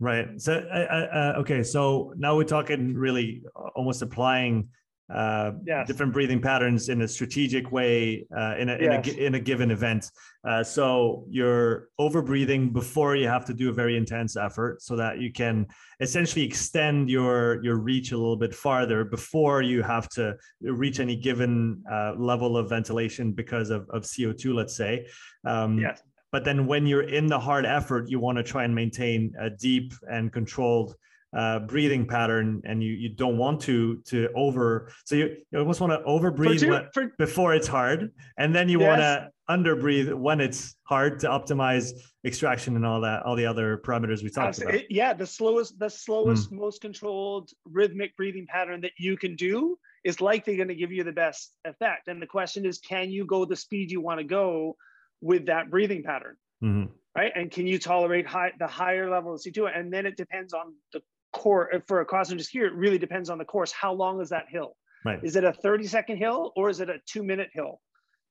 Right. So, uh, uh, okay. So now we're talking really almost applying uh, yes. different breathing patterns in a strategic way uh, in, a, yes. in, a, in a given event. Uh, so you're over breathing before you have to do a very intense effort so that you can essentially extend your, your reach a little bit farther before you have to reach any given uh, level of ventilation because of, of CO2, let's say. Um, yes. But then when you're in the hard effort, you want to try and maintain a deep and controlled uh, breathing pattern and you, you don't want to to over so you, you almost want to over breathe for, for, before it's hard and then you yes. want to under breathe when it's hard to optimize extraction and all that all the other parameters we talked Absolutely. about yeah the slowest the slowest mm. most controlled rhythmic breathing pattern that you can do is likely going to give you the best effect and the question is can you go the speed you want to go with that breathing pattern mm-hmm right? And can you tolerate high, the higher level of CO2? And then it depends on the course uh, for a cross country skier, it really depends on the course. How long is that hill? Right. Is it a 30 second hill or is it a two minute hill?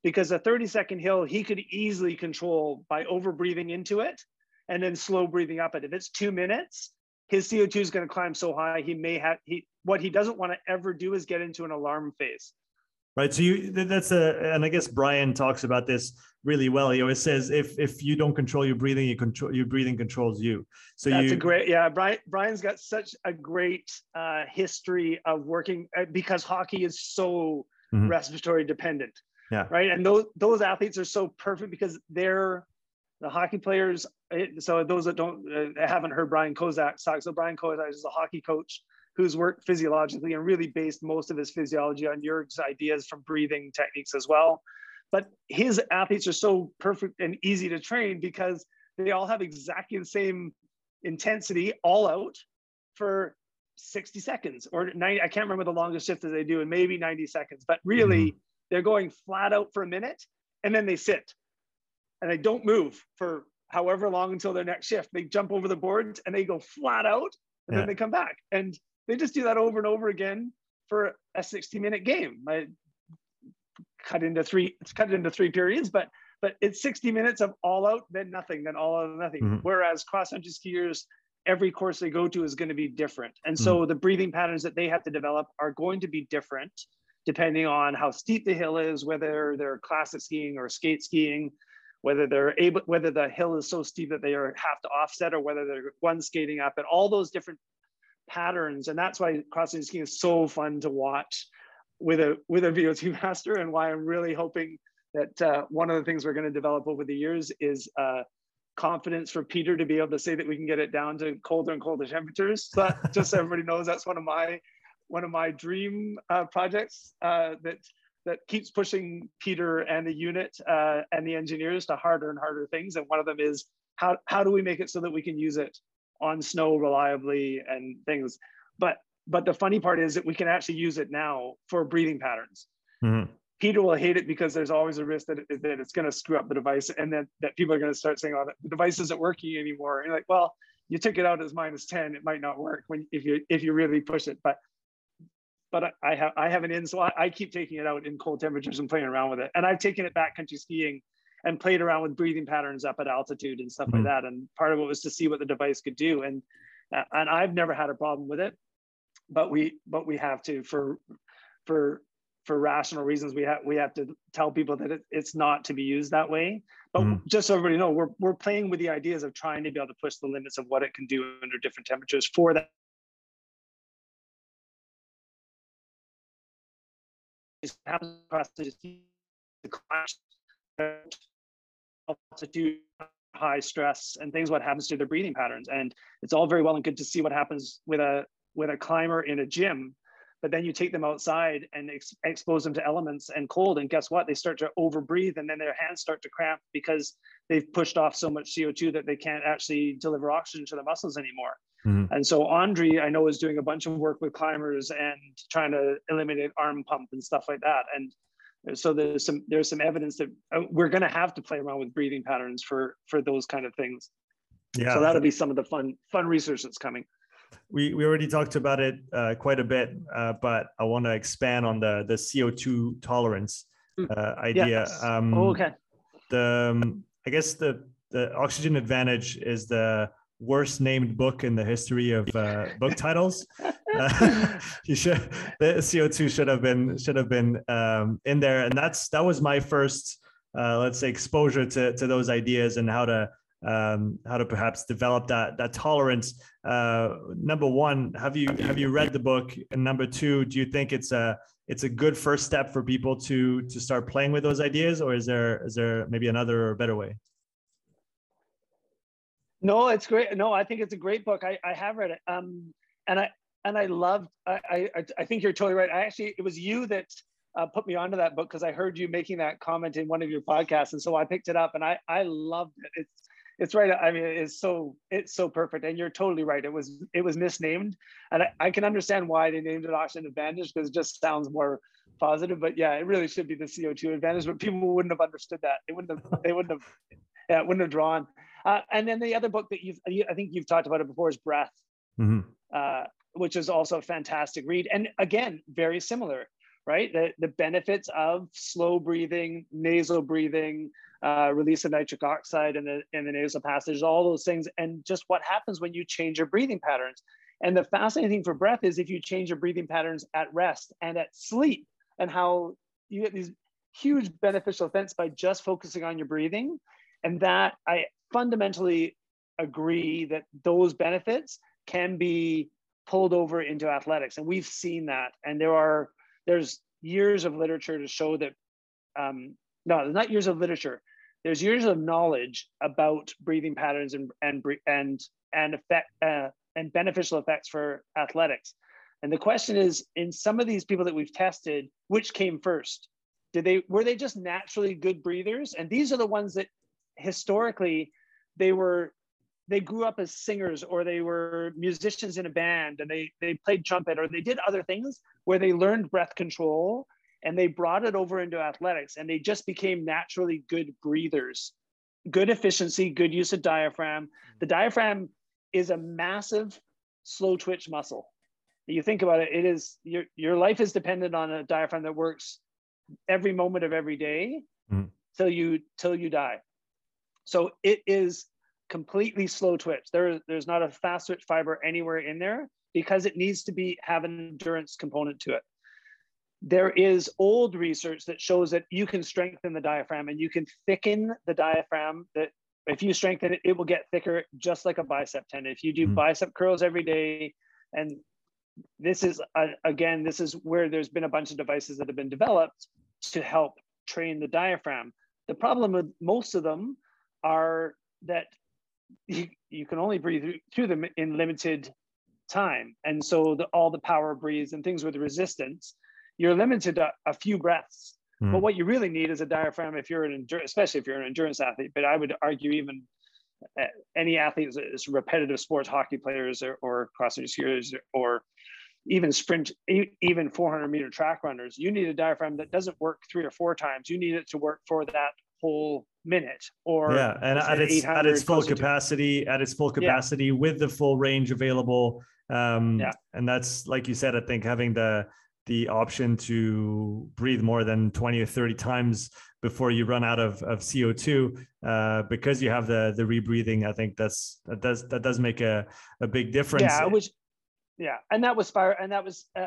Because a 30 second hill, he could easily control by over breathing into it and then slow breathing up it. If it's two minutes, his CO2 is going to climb so high, he may have, he, what he doesn't want to ever do is get into an alarm phase right? So you that's a and i guess brian talks about this really well. He always says if if you don't control your breathing you control your breathing controls you. So that's you, a great yeah brian brian's got such a great uh, history of working uh, because hockey is so mm-hmm. respiratory dependent. Yeah. Right? And those those athletes are so perfect because they're the hockey players. So those that don't uh, haven't heard Brian Kozak talk, so Brian Kozak is a hockey coach who's worked physiologically and really based most of his physiology on Jurg's ideas from breathing techniques as well. But his athletes are so perfect and easy to train because they all have exactly the same intensity all out for 60 seconds or 90 i can't remember the longest shift that they do and maybe 90 seconds but really mm-hmm. they're going flat out for a minute and then they sit and they don't move for however long until their next shift they jump over the boards and they go flat out and yeah. then they come back and they just do that over and over again for a 60 minute game I cut into three it's cut into three periods but but it's 60 minutes of all out, then nothing, then all out, nothing. Mm-hmm. Whereas cross country skiers, every course they go to is going to be different. And so mm-hmm. the breathing patterns that they have to develop are going to be different depending on how steep the hill is, whether they're classic skiing or skate skiing, whether they're able, whether the hill is so steep that they are, have to offset, or whether they're one skating up, and all those different patterns. And that's why cross country skiing is so fun to watch with a with a VO2 master, and why I'm really hoping that uh, one of the things we're going to develop over the years is uh, confidence for Peter to be able to say that we can get it down to colder and colder temperatures. So that, just so everybody knows, that's one of my one of my dream uh, projects uh, that that keeps pushing Peter and the unit uh, and the engineers to harder and harder things. And one of them is how how do we make it so that we can use it on snow reliably and things. But but the funny part is that we can actually use it now for breathing patterns. Mm-hmm. Peter will hate it because there's always a risk that, it, that it's going to screw up the device and then that people are going to start saying, oh, the device isn't working anymore. And you're like, well, you took it out as minus 10, it might not work when if you if you really push it. But but I have I have an in, so I, I keep taking it out in cold temperatures and playing around with it. And I've taken it back country skiing and played around with breathing patterns up at altitude and stuff mm-hmm. like that. And part of it was to see what the device could do. And uh, and I've never had a problem with it, but we but we have to for for for rational reasons we have we have to tell people that it, it's not to be used that way but mm. just so everybody know we're, we're playing with the ideas of trying to be able to push the limits of what it can do under different temperatures for that altitude high stress and things what happens to their breathing patterns. And it's all very well and good to see what happens with a with a climber in a gym but then you take them outside and ex- expose them to elements and cold and guess what? They start to overbreathe and then their hands start to cramp because they've pushed off so much co2 that they can't actually deliver oxygen to the muscles anymore. Mm-hmm. and so Andri i know is doing a bunch of work with climbers and trying to eliminate arm pump and stuff like that. And so there's some there's some evidence that uh, we're going to have to play around with breathing patterns for for those kind of things yeah so that'll be some of the fun fun research that's coming we we already talked about it uh, quite a bit, uh, but I want to expand on the the CO two tolerance mm. uh, idea. Yes. Um, oh, okay. The um, I guess the the oxygen advantage is the worst named book in the history of uh, book titles. Uh, you should the CO two should have been should have been um, in there, and that's that was my first uh, let's say exposure to to those ideas and how to um, how to perhaps develop that that tolerance. Uh, number one, have you have you read the book? And number two, do you think it's a it's a good first step for people to to start playing with those ideas, or is there is there maybe another or better way? No, it's great. No, I think it's a great book. I, I have read it. Um, and I and I loved. I, I I think you're totally right. I actually it was you that uh, put me onto that book because I heard you making that comment in one of your podcasts, and so I picked it up and I I loved it. It's it's right. I mean, it's so it's so perfect, and you're totally right. It was it was misnamed, and I, I can understand why they named it oxygen advantage because it just sounds more positive. But yeah, it really should be the CO2 advantage. But people wouldn't have understood that. They wouldn't have. They wouldn't have. Yeah, wouldn't have drawn. Uh, and then the other book that you've I think you've talked about it before is Breath, mm-hmm. uh, which is also a fantastic read, and again very similar right? The, the benefits of slow breathing, nasal breathing, uh, release of nitric oxide in the, in the nasal passage, all those things, and just what happens when you change your breathing patterns. And the fascinating thing for breath is if you change your breathing patterns at rest and at sleep, and how you get these huge beneficial effects by just focusing on your breathing. And that I fundamentally agree that those benefits can be pulled over into athletics. And we've seen that. And there are there's years of literature to show that um, no, not years of literature there's years of knowledge about breathing patterns and and and and effect uh, and beneficial effects for athletics. And the question is, in some of these people that we've tested, which came first? Did they were they just naturally good breathers? And these are the ones that historically they were they grew up as singers or they were musicians in a band and they they played trumpet or they did other things where they learned breath control and they brought it over into athletics and they just became naturally good breathers. Good efficiency good use of diaphragm. The diaphragm is a massive slow twitch muscle. You think about it it is your your life is dependent on a diaphragm that works every moment of every day mm. till you till you die so it is completely slow twitch. There there's not a fast twitch fiber anywhere in there because it needs to be have an endurance component to it. There is old research that shows that you can strengthen the diaphragm and you can thicken the diaphragm that if you strengthen it it will get thicker just like a bicep tendon. If you do mm. bicep curls every day and this is uh, again this is where there's been a bunch of devices that have been developed to help train the diaphragm. The problem with most of them are that you, you can only breathe through them in limited time and so the, all the power breathes and things with resistance you're limited to a few breaths. Mm. But what you really need is a diaphragm if you're an endurance, especially if you're an endurance athlete. But I would argue even uh, any athletes, repetitive sports, hockey players or, or cross country skiers or even sprint, even 400 meter track runners, you need a diaphragm that doesn't work three or four times. You need it to work for that whole minute or yeah and at its at its full capacity at its full capacity yeah. with the full range available um yeah. and that's like you said i think having the the option to breathe more than 20 or 30 times before you run out of, of CO2 uh, because you have the the rebreathing. I think that's that does that does make a, a big difference. Yeah, yeah, and that was Spire, and that was uh,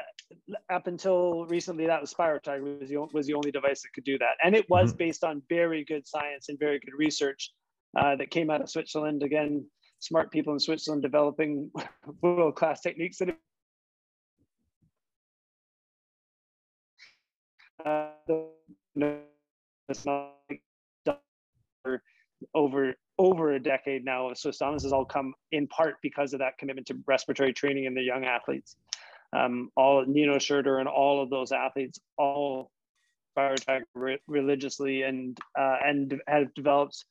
up until recently. That was SpiroTiger was the was the only device that could do that, and it was mm-hmm. based on very good science and very good research uh, that came out of Switzerland. Again, smart people in Switzerland developing world class techniques that uh, over over a decade now of Swiss Dominance has all come in part because of that commitment to respiratory training in the young athletes. Um, all Nino Schurter and all of those athletes all prioritize re- religiously and uh, and have developed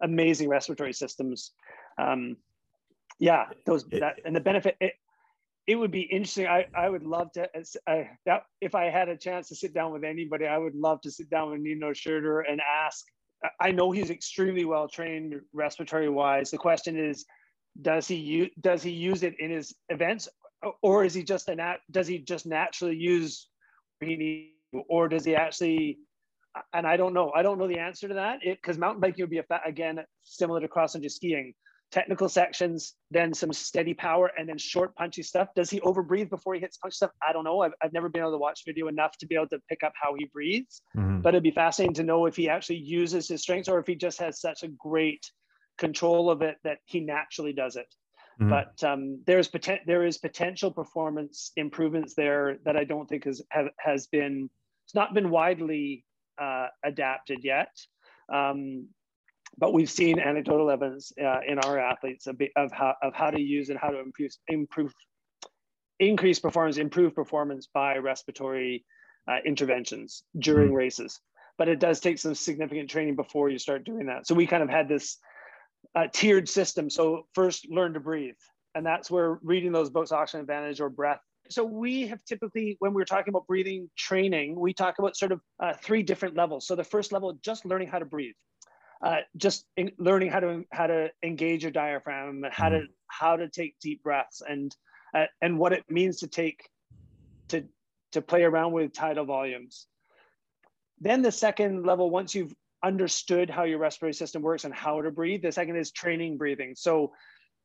amazing respiratory systems. Um, yeah, those that and the benefit. It, it would be interesting. I, I would love to, I, that, if I had a chance to sit down with anybody, I would love to sit down with Nino Schurter and ask. I know he's extremely well trained respiratory wise. The question is, does he use does he use it in his events, or is he just a nat, does he just naturally use or does he actually? And I don't know. I don't know the answer to that. It because mountain biking would be a again similar to cross country skiing technical sections, then some steady power, and then short punchy stuff. Does he overbreathe before he hits punch stuff? I don't know. I've, I've never been able to watch video enough to be able to pick up how he breathes. Mm-hmm. But it'd be fascinating to know if he actually uses his strengths or if he just has such a great control of it that he naturally does it. Mm-hmm. But um, there's poten- there is potential performance improvements there that I don't think has have, has been it's not been widely uh, adapted yet. Um, but we've seen anecdotal evidence uh, in our athletes of, of, how, of how to use and how to improve, improve increase performance, improve performance by respiratory uh, interventions during mm-hmm. races. But it does take some significant training before you start doing that. So we kind of had this uh, tiered system. So first, learn to breathe, and that's where reading those books, Oxygen Advantage or Breath. So we have typically, when we're talking about breathing training, we talk about sort of uh, three different levels. So the first level, just learning how to breathe uh, just learning how to how to engage your diaphragm, how to mm-hmm. how to take deep breaths, and uh, and what it means to take to to play around with tidal volumes. Then the second level, once you've understood how your respiratory system works and how to breathe, the second is training breathing. So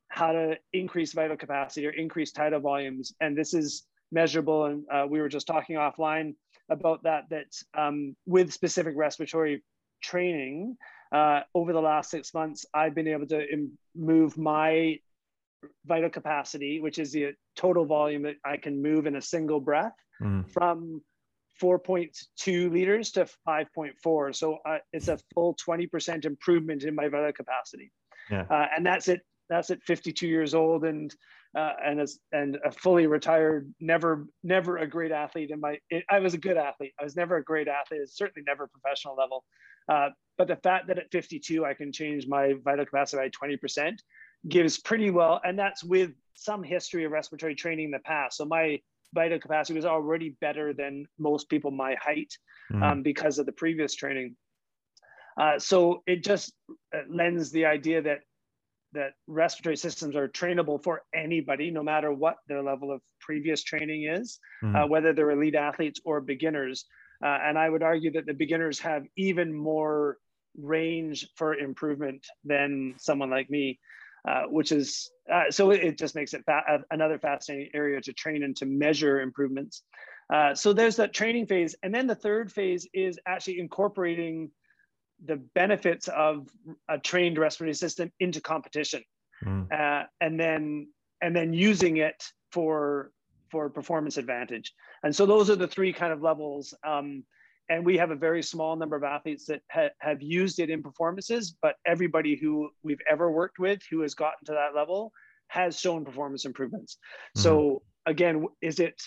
how to increase vital capacity or increase tidal volumes, and this is measurable. And uh, we were just talking offline about that. That um, with specific respiratory training, uh, over the last six months, I've been able to move my vital capacity, which is the total volume that I can move in a single breath, mm. from 4.2 liters to 5.4. So uh, it's a full 20% improvement in my vital capacity. Yeah. Uh, and that's it. That's at 52 years old and uh, and as and a fully retired, never never a great athlete. In my, it, I was a good athlete. I was never a great athlete. Certainly never professional level. Uh, but the fact that at 52 I can change my vital capacity by 20% gives pretty well, and that's with some history of respiratory training in the past. So my vital capacity was already better than most people my height mm. um, because of the previous training. Uh, so it just uh, lends the idea that that respiratory systems are trainable for anybody, no matter what their level of previous training is, mm. uh, whether they're elite athletes or beginners. Uh, and I would argue that the beginners have even more range for improvement than someone like me. Uh, which is uh, so it, just makes it fa- uh, another fascinating area to train and to measure improvements. Uh, so there's that training phase, and then the third phase is actually incorporating the benefits of a trained respiratory system into competition, mm. and then and then using it for for performance advantage. And so those are the three kind of levels. Um, and we have a very small number of athletes that ha- have used it in performances but everybody who we've ever worked with who has gotten to that level has shown performance improvements mm-hmm. so again is it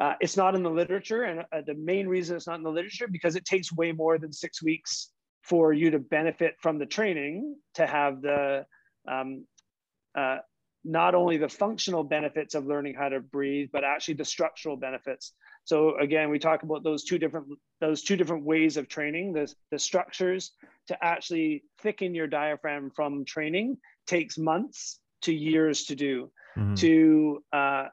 uh, it's not in the literature and uh, the main reason it's not in the literature because it takes way more than six weeks for you to benefit from the training to have the um, uh, not only the functional benefits of learning how to breathe but actually the structural benefits so again, we talk about those two different those two different ways of training. The, the structures to actually thicken your diaphragm from training takes months to years to do. Mm-hmm. To uh,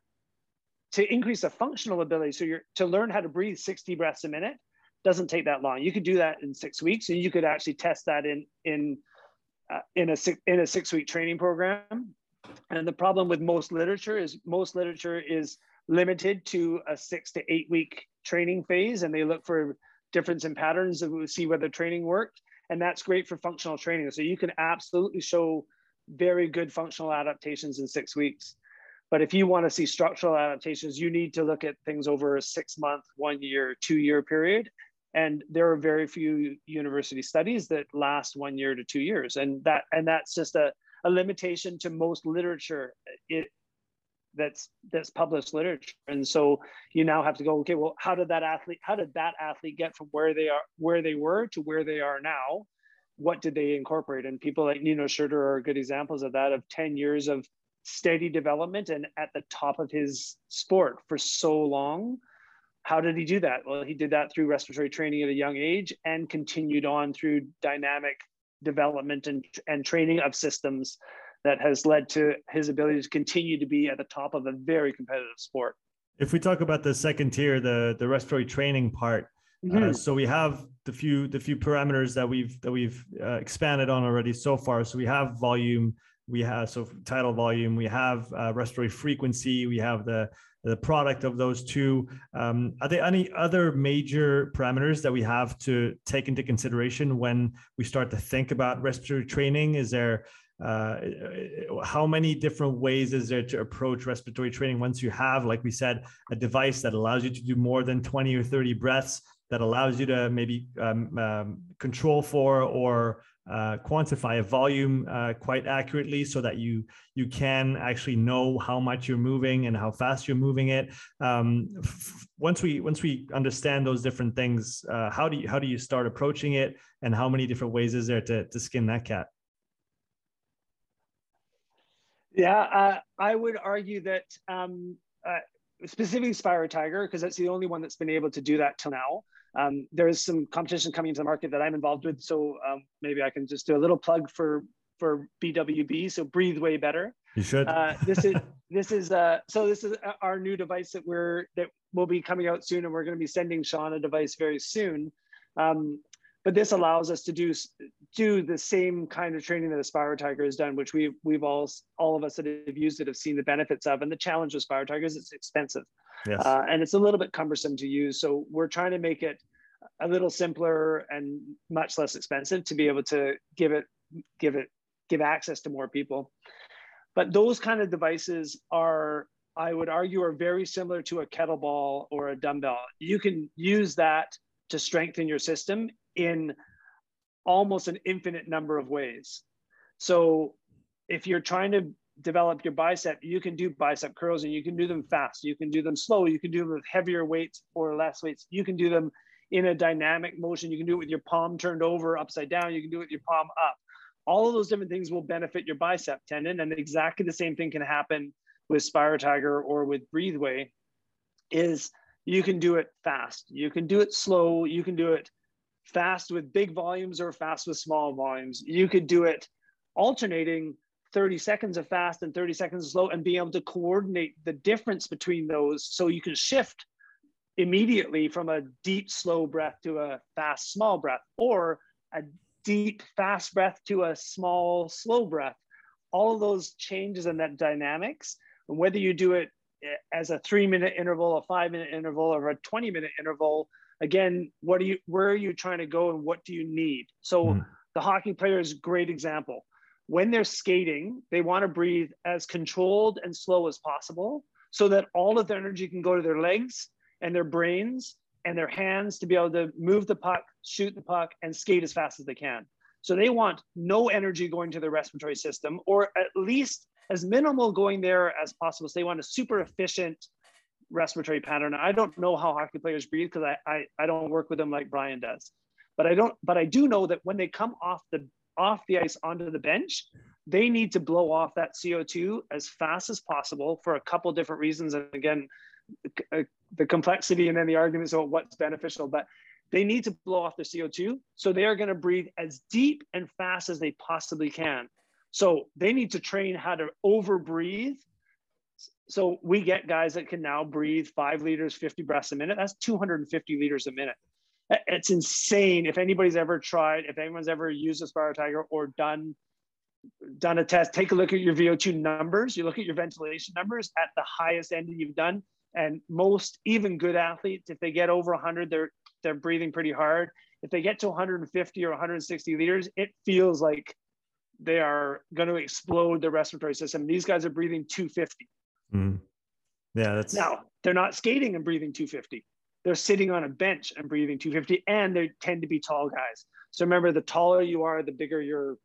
to increase the functional ability, so you're to learn how to breathe 60 breaths a minute doesn't take that long. You could do that in six weeks, and you could actually test that in in uh, in a six, in a six week training program. And the problem with most literature is most literature is limited to a six to eight week training phase and they look for difference in patterns and see whether training worked and that's great for functional training so you can absolutely show very good functional adaptations in six weeks but if you want to see structural adaptations you need to look at things over a six month one year two year period. And there are very few university studies that last one year to two years. And that and that's just a, a limitation to most literature eh, it, that's that's published literature. And so you now have to go okay well how did that athlete how did that athlete get from where they are where they were to where they are now? What did they incorporate? And people like Nino Schurter are good examples of that of 10 years of steady development and at the top of his sport for so long how did he do that well he did that through respiratory training at a young age and continued on through dynamic development and, and training of systems that has led to his ability to continue to be at the top of a very competitive sport. If we talk about the second tier, the the respiratory training part, uh, mm-hmm. uh, so we have the few the few parameters that we've that we've uh, expanded on already so far. So we have volume, we have so tidal volume, we have uh, respiratory frequency, we have the the product of those two. Um, are there any other major parameters that we have to take into consideration when we start to think about respiratory training? Is there uh, how many different ways is there to approach respiratory training once you have, like we said, a device that allows you to do more than 20 or 30 breaths, that allows you to maybe um, um, control for or uh, quantify a volume uh, quite accurately so that you you can actually know how much you're moving and how fast you're moving it. Um, f- once we once we understand those different things, uh, how do you how do you start approaching it, and how many different ways is there to to skin that cat? Yeah, uh, I would argue that um, uh, specifically SpiroTiger, because that's the only one that's been able to do that till now. Um, there is some competition coming into the market that I'm involved with, so um, maybe I can just do a little plug for for BWB. So breathe way better. You should. Uh, this is this is uh, so this is our new device that we're that will be coming out soon, and we're going to be sending Sean a device very soon. Um, but this allows us to do do the same kind of training that Aspire Tiger has done, which we we've all all of us that have used it have seen the benefits of. And the challenge with Aspire Tiger is it's expensive, uh, and it's a little bit cumbersome to use. So we're trying to make it a little simpler and much less expensive to be able to give it give it give access to more people. But those kind of devices are I would argue are very similar to a kettlebell or a dumbbell. You can use that to strengthen your system in almost an infinite number of ways. So if you're trying to develop your bicep, you can do bicep curls and you can do them fast. You can do them slow. You can do them with heavier weights or less weights. You can do them in a dynamic motion. You can do it with your palm turned over upside down. You can do it with your palm up. All of those different things will benefit your bicep tendon. And exactly the same thing can happen with SpiroTiger or with Breathway is you can do it fast. You can do it slow. You can do it fast with big volumes or fast with small volumes. You could do it alternating 30 seconds of fast and 30 seconds of slow and be able to coordinate the difference between those so you can shift immediately from a deep slow breath to a fast small breath or a deep fast breath to a small slow breath. All of those changes in that dynamics and whether you do it as a three minute interval a five minute interval or a 20 minute interval again what are you where are you trying to go and what do you need? So mm. the hockey player is a great example when they're skating, they want to breathe as controlled and slow as possible so that all of their energy can go to their legs and their brains and their hands to be able to move the puck, shoot the puck, and skate as fast as they can. So they want no energy going to their respiratory system, or at least as minimal going there as possible. So they want a super efficient respiratory pattern. I don't know how hockey players breathe because I, I, I don't work with them like Brian does. But I don't, but I do know that when they come off the off the ice onto the bench, they need to blow off that CO2 as fast as possible for a couple different reasons. And again, uh, the complexity and then the arguments about what's beneficial, but they need to blow off the CO2. So they are going to breathe as deep and fast as they possibly can. So they need to train how to over breathe. So we get guys that can now breathe five liters, 50 breaths a minute. That's 250 liters a minute it's insane. If anybody's ever tried, if anyone's ever used a SpiroTiger or done done a test, take a look at your VO2 numbers. You look at your ventilation numbers at the highest end that you've done, and most even good athletes, if they get over 100, they're they're breathing pretty hard. If they get to 150 or 160 liters, it feels like they are going to explode the respiratory system. These guys are breathing 250. Mm. Yeah, that's now they're not skating and breathing 250 they're sitting on a bench and breathing 250 and they tend to be tall guys. So remember the taller you are the bigger your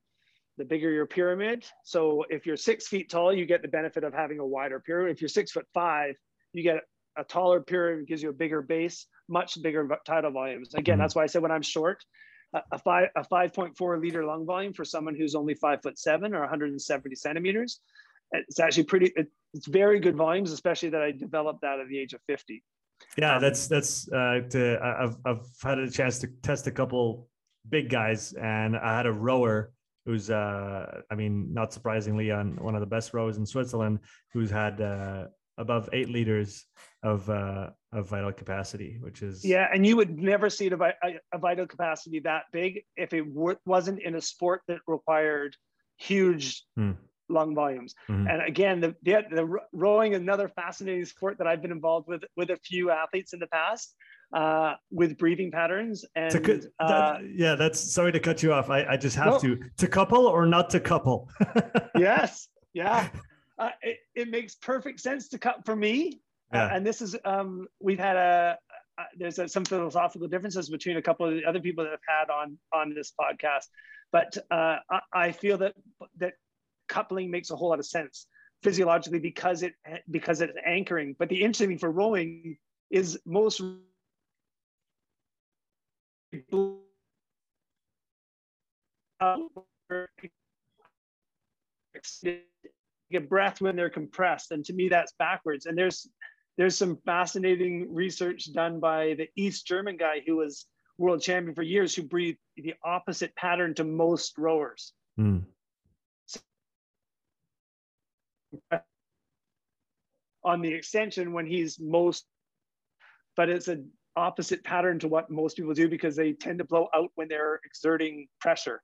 the bigger your pyramid. So if you're six feet tall you get the benefit of having a wider pyramid. If you're six foot five you get a taller pyramid gives you a bigger base much bigger tidal volumes. Again mm-hmm. that's why i said when i'm short a five a 5.4 liter lung volume for someone who's only five foot seven or 170 centimeters it's actually pretty it's very good volumes especially that i developed that at the age of 50 yeah, um, that's that's uh, to I've I've had a chance to test a couple big guys, and I had a rower who's uh I mean not surprisingly on one of the best rowers in Switzerland who's had uh, above eight liters of uh, of vital capacity, which is yeah, and you would never see a, a vital capacity that big if it w- wasn't in a sport that required huge hmm lung volumes. Mm-hmm. And again, the, the, the rowing another fascinating sport that I've been involved with with a few athletes in the past uh, with breathing patterns. And uh, yeah, that's sorry to cut you off. I, I just have no. to to couple or not to couple. yes, yeah, uh, it, it makes perfect sense to cut for me. Uh, yeah. and this is um, we've had a. there's a, some philosophical differences between a couple of the other people that have had on on this podcast, but uh, I, I feel that that coupling makes a whole lot of sense physiologically because it because it's anchoring. But the interesting thing for rowing is most get breath when they're compressed. And to me that's backwards. And there's there's some fascinating research done by the east german guy who was world champion for years who breathed the opposite pattern to most rowers. Mm on the extension when he's most, but it's an opposite pattern to what most people do because they tend to blow out when they're exerting pressure.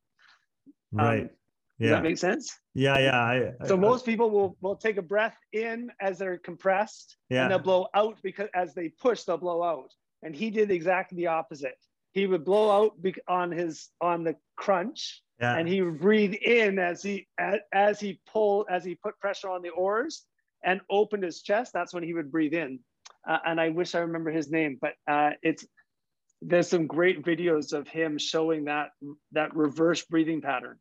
Right. Um, yeah. Does that make sense? Yeah, yeah. I, so most people will will take a breath in as they're compressed, yeah. and they'll blow out because as they push, they'll blow out. And he did exactly the opposite. He would blow out on his on the crunch, yeah. and he would breathe in as he as, as he pulled as he put pressure on the oars and opened his chest, that's when he would breathe in. Uh, and I wish I remember his name, but uh, it's there's some great videos of him showing that that reverse breathing pattern.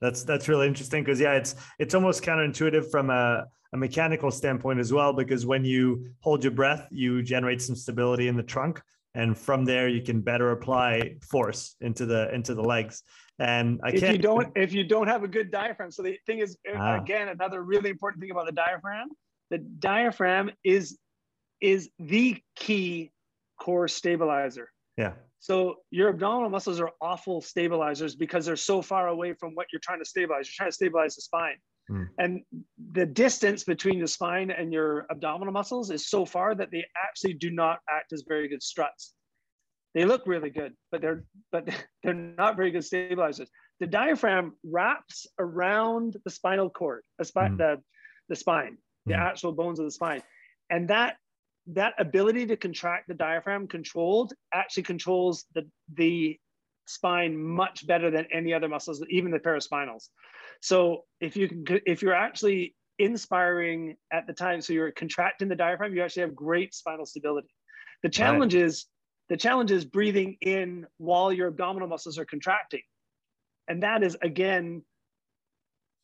That's that's really interesting because yeah, it's it's almost counterintuitive from a, a mechanical standpoint as well. Because when you hold your breath, you generate some stability in the trunk, and from there you can better apply force into the into the legs. And I if can't. you don't if you don't have a good diaphragm, so the thing is ah. again another really important thing about the diaphragm, the diaphragm is is the key core stabilizer. Yeah. So your abdominal muscles are awful stabilizers because they're so far away from what you're trying to stabilize. You're trying to stabilize the spine. Mm. And the distance between the spine and your abdominal muscles is so far that they actually do not act as very good struts. They look really good, but they're but they're not very good stabilizers. The diaphragm wraps around the spinal cord, the, spine, mm. the, the spine, the mm. actual bones of the spine. And that that ability to contract the diaphragm controlled actually controls the, the spine much better than any other muscles, even the paraspinals. So if you can, if you're actually inspiring at the time, so you're contracting the diaphragm, you actually have great spinal stability. The challenge right. is the challenge is breathing in while your abdominal muscles are contracting. And that is again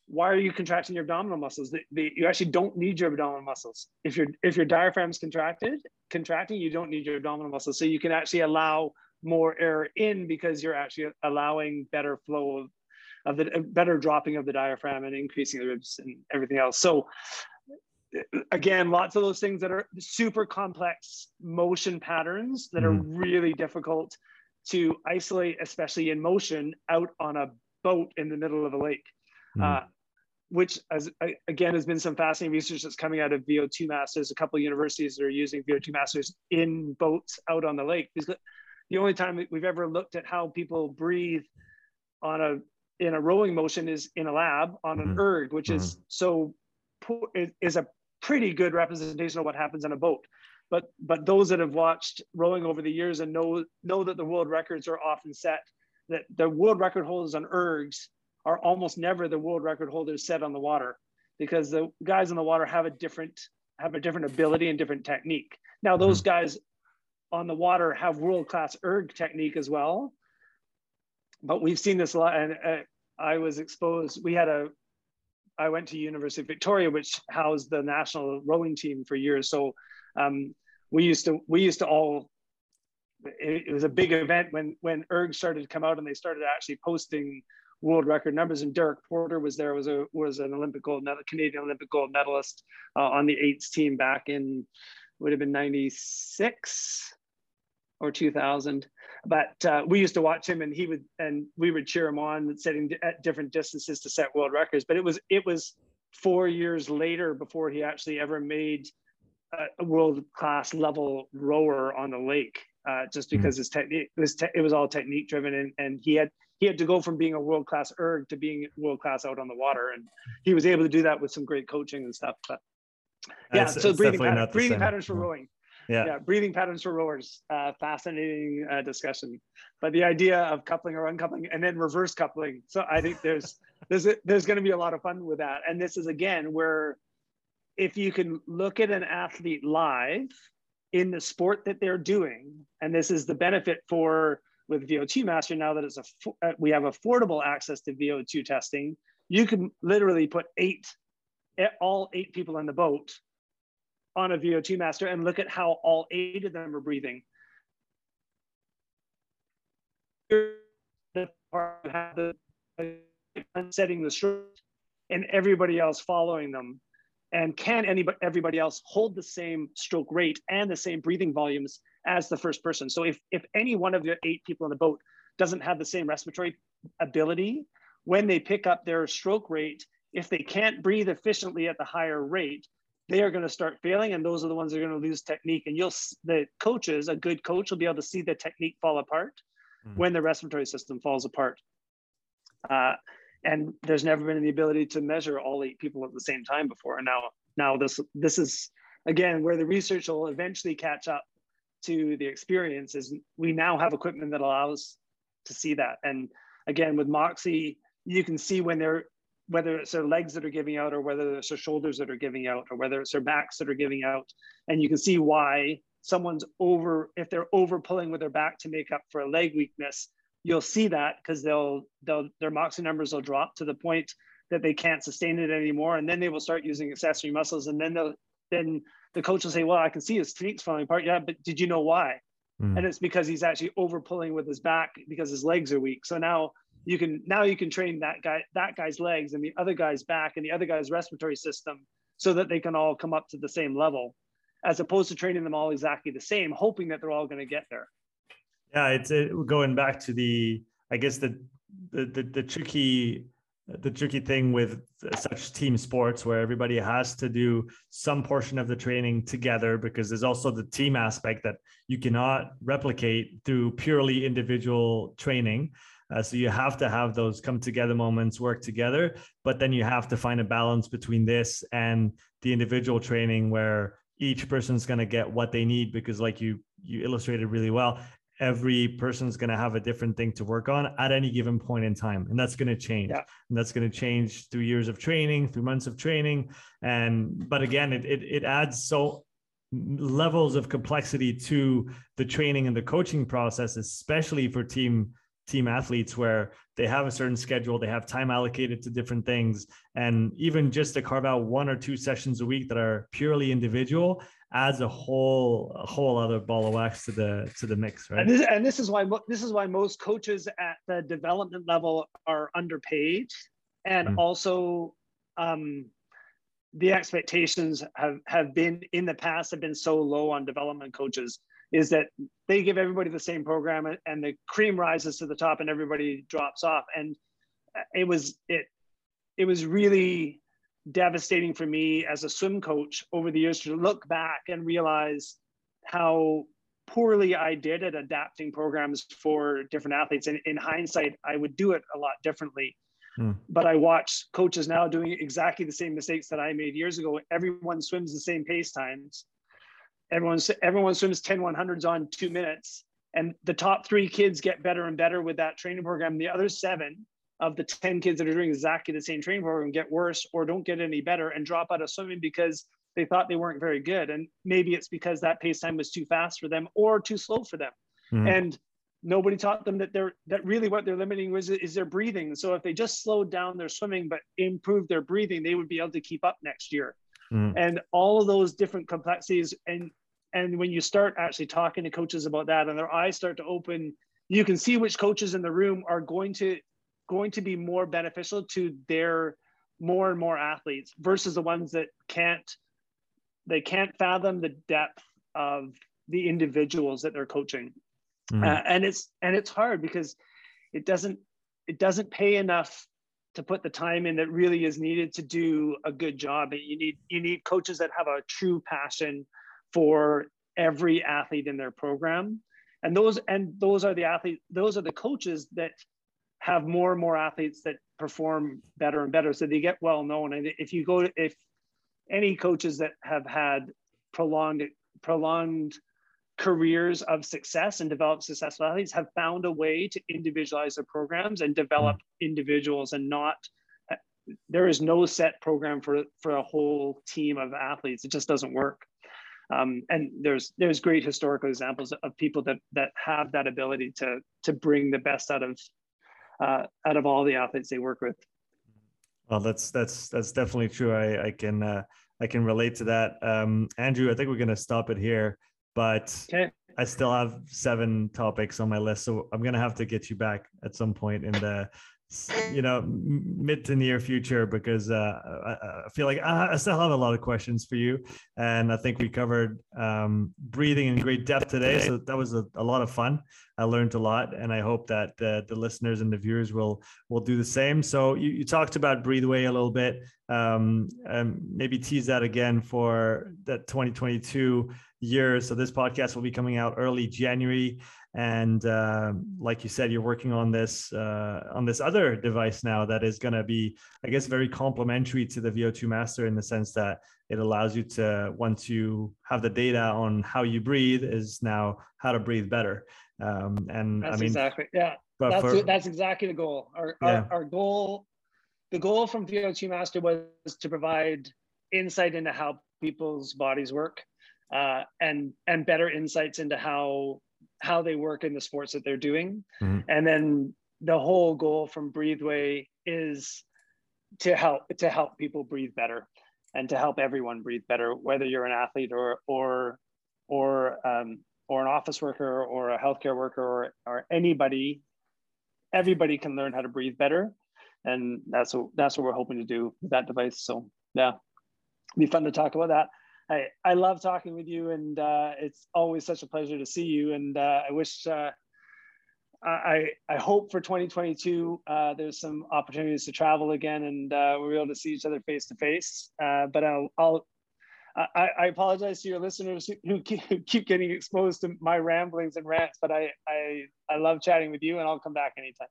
why are you contracting your abdominal muscles? The, the, you actually don't need your abdominal muscles. If your if your diaphragm's contracted, contracting, you don't need your abdominal muscles. So you can actually allow more air in because you're actually allowing better flow of, of the better dropping of the diaphragm and increasing the ribs and everything else. So again, lots of those things that are super complex motion patterns that mm-hmm. are really difficult to isolate, especially in motion out on a boat in the middle of a lake. Mm-hmm. Uh, which as again has been some fascinating research that's coming out of VO2 mass. There's a couple of universities that are using VO2 masters in boats out on the lake. The only time we've ever looked at how people breathe on a in a rowing motion is in a lab on an mm-hmm. erg, which mm-hmm. is so is a pretty good representation of what happens in a boat. But but those that have watched rowing over the years and know know that the world records are often set that the world record holders on ergs are almost never the world record holders set on the water because the guys on the water have a different have a different ability and different technique. Now those mm-hmm. guys on the water have world class erg technique as well, but we've seen this a lot. And uh, I was exposed. We had a I went to University of Victoria, which housed the national rowing team for years. So um, we used to we used to all it, it was a big event when when erg started to come out and they started actually posting world record numbers. And Derek Porter was there, was a was an Olympic gold medal, Canadian Olympic gold medalist uh, on the eights team back in would have been '96 or 2000. But uh, we used to watch him, and he would and we would cheer him on, setting at different distances to set world records. But it was it was four years later before he actually ever made a world class level rower on the lake. Uh, just hmm. because mm-hmm. his technique it was te- it was all technique driven and, and he had he had to go from being a world class erg to being world class out on the water, and he was able to do that with some great coaching and stuff. But yeah, it's, so it's breathing, pattern, breathing patterns for rowing. Yeah. yeah, breathing patterns for rowers. Uh, fascinating uh, discussion. But the idea of coupling or uncoupling and then reverse coupling. So I think there's there's a, there's going to be a lot of fun with that. And this is again where if you can look at an athlete live in the sport that they're doing, and this is the benefit for with VO2 Master, now that it's a uh, we have affordable access to VO2 testing, you can literally put eight, all eight people in the boat on a VO2 Master and look at how all eight of them are breathing. Setting the stroke and everybody else following them and can anybody everybody else hold the same stroke rate and the same breathing volumes as the first person so if if any one of the eight people in the boat doesn't have the same respiratory ability when they pick up their stroke rate if they can't breathe efficiently at the higher rate they are going to start failing and those are the ones that are going to lose technique and you'll the coaches a good coach will be able to see the technique fall apart mm-hmm. when the respiratory system falls apart uh, and there's never been the ability to measure all eight people at the same time before. And now, now this this is again where the research will eventually catch up to the experience. Is we now have equipment that allows to see that. And again, with Moxy, you can see when they're whether it's their legs that are giving out or whether it's their shoulders that are giving out or whether it's their backs that are giving out. And you can see why someone's over if they're over pulling with their back to make up for a leg weakness you'll see that because they'll they'll their Moxy numbers will drop to the point that they can't sustain it anymore. And then they will start using accessory muscles and then they'll then the coach will say well i can see his feet's falling apart. Yeah but did you know why? Mm. and it's because he's actually over pulling with his back because his legs are weak. So now you can now you can train that guy that guy's legs and the other guy's back and the other guy's respiratory system so that they can all come up to the same level as opposed to training them all exactly the same, hoping that they're all going to get there. Yeah, it's it, going back to the, I guess the, the the the tricky the tricky thing with such team sports where everybody has to do some portion of the training together because there's also the team aspect that you cannot replicate through purely individual training uh, so you have to have those come together moments work together but then you have to find a balance between this and the individual training where each person's going to get what they need because like you you illustrated really well every person's going to have a different thing to work on at any given point in time and that's going to change yeah. and that's going to change through years of training through months of training and but again it, it it adds so levels of complexity to the training and the coaching process especially for team team athletes where they have a certain schedule, they have time allocated to different things. And even just to carve out one or two sessions a week that are purely individual adds a whole a whole other ball of wax to the to the mix, right? And this, and this is why this is why most coaches at the development level are underpaid, and mm. also um, the expectations have have been in the past have been so low on development coaches is that they give everybody the same program and the cream rises to the top and everybody drops off and it was it it was really devastating for me as a swim coach over the years to look back and realize how poorly I did at adapting programs for different athletes. And in hindsight, I would do it a lot differently. Hmm. But I watch coaches now doing exactly the same mistakes that I made years ago. Everyone swims the same pace times everyone everyone swims 10 100s on two minutes and the top three kids get better and better with that training program. The other seven of the 10 kids that are doing exactly the same training program get worse or don't get any better and drop out of swimming because they thought they weren't very good. And maybe it's because that pace time was too fast for them or too slow for them. Mm-hmm. and nobody taught them that they're that really what they're limiting was is their breathing. So if they just slowed down their swimming but improved their breathing they would be able to keep up next year mm. and all of those different complexities and and when you start actually talking to coaches about that and their eyes start to open you can see which coaches in the room are going to going to be more beneficial to their more and more athletes versus the ones that can't they can't fathom the depth of the individuals that they're coaching mm. uh, and it's and it's hard because it doesn't it doesn't pay enough to put the time in that really is needed to do a good job. You need you need coaches that have a true passion for every athlete in their program, and those and those are the athletes. Those are the coaches that have more and more athletes that perform better and better, so they get well known. And if you go to if any coaches that have had prolonged prolonged careers of success and develop successful athletes have found a way to individualize their programs and develop individuals and not there is no set program for for a whole team of athletes. It just doesn't work. Um, and there's there's great historical examples of people that that have that ability to to bring the best out of uh, out of all the athletes they work with. Well that's that's that's definitely true. I i can uh, i can relate to that. Um, andrew i think we're going to stop it here but okay. I still have seven topics on my list, so I'm gonna have to get you back at some point in the you know mid to near future because uh, I, I, feel like I, still have a lot of questions for you and i think we covered um, breathing in great depth today so that was a, a, lot of fun i learned a lot and i hope that uh, the listeners and the viewers will will do the same so you, you talked about Breathway a little bit um, and maybe tease that again for that 2022 year. So this podcast will be coming out early january. And uh, like you said you're working on this uh, on this other device now that is going to be i guess very complementary to the vo2 master in the sense that it allows you to once you have the data on how you breathe is now how to breathe better. Um, and that's i mean exactly yeah that's, for, that's exactly the goal. Our, yeah. our, our goal the goal from VO2 Master was to provide insight into how people's bodies work uh, and and better insights into how how they work in the sports that they're doing. Mm-hmm. And then the whole goal from Breathway is to help to help people breathe better and to help everyone breathe better, whether you're an athlete or or or um, or an office worker or a healthcare worker or, or anybody. Everybody can learn how to breathe better, and that's what that's what we're hoping to do with that device. So yeah, be fun to talk about that. I, I love talking with you, and uh, it's always such a pleasure to see you. And uh, I wish, uh, I I hope for 2022 uh, there's some opportunities to travel again, and uh, we're able to see each other face to face. Uh, but I'll, I'll I, I, apologize to your listeners who keep, who keep, getting exposed to my ramblings and rants, but I, I I love chatting with you, and I'll come back anytime.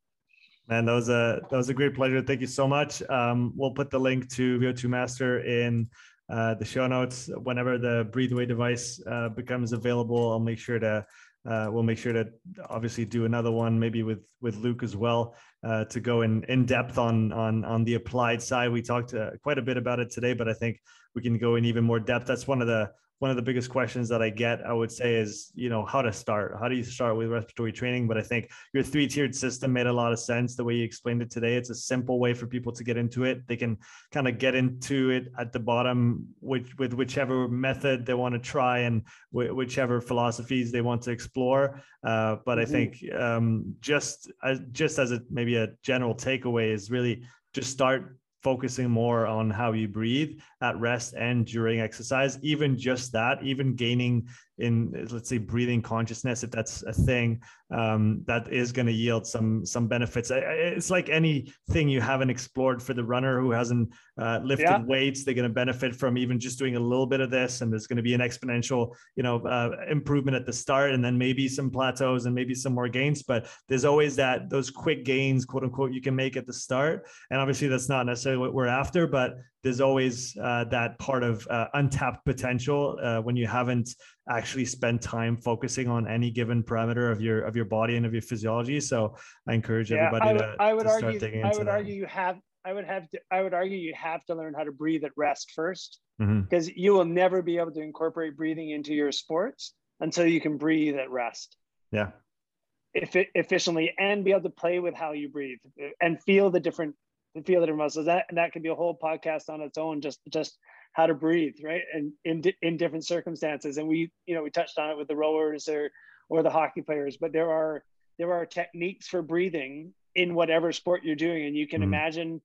Man, that was a that was a great pleasure. Thank you so much. Um, we'll put the link to VO2 Master in uh, the show notes. Whenever the Breathway device uh, becomes available, I'll make sure to uh, we'll make sure to obviously do another one, maybe with with Luke as well, uh, to go in in depth on on on the applied side. We talked uh, quite a bit about it today, but I think we can go in even more depth. That's one of the one of the biggest questions that I get, I would say, is you know how to start. How do you start with respiratory training? But I think your three tiered system made a lot of sense the way you explained it today. It's a simple way for people to get into it. They can kind of get into it at the bottom, which with whichever method they want to try and whichever philosophies they want to explore. Uh, but mm-hmm. I think um, just as just as a maybe a general takeaway is really just start focusing more on how you breathe at rest and during exercise. Even just that even gaining in let's say breathing consciousness if that's a thing um, that is going to yield some some benefits. It's like anything you haven't explored for the runner who hasn't uh, lifted yeah. weights they're going to benefit from even just doing a little bit of this and there's going to be an exponential you know uh, improvement at the start and then maybe some plateaus and maybe some more gains but there's always that those quick gains quote unquote you can make at the start. And obviously that's not necessarily what we're after but there's always uh, that part of uh, untapped potential uh, when you haven't actually spent time focusing on any given parameter of your of your body and of your physiology. So I encourage yeah, everybody I would, to, I would to argue, I would that. argue you have I would have to I would argue you have to learn how to breathe at rest first because mm-hmm. you will never be able to incorporate breathing into your sports until you can breathe at rest. Yeah. If it, efficiently and be able to play with how you breathe and feel the different feel the different muscles. That and that could be a whole podcast on its own. Just just how to breathe, right? And in in different circumstances. And we you know we touched on it with the rowers or or the hockey players, but there are there are techniques for breathing in whatever sport you're doing, and you can mm. imagine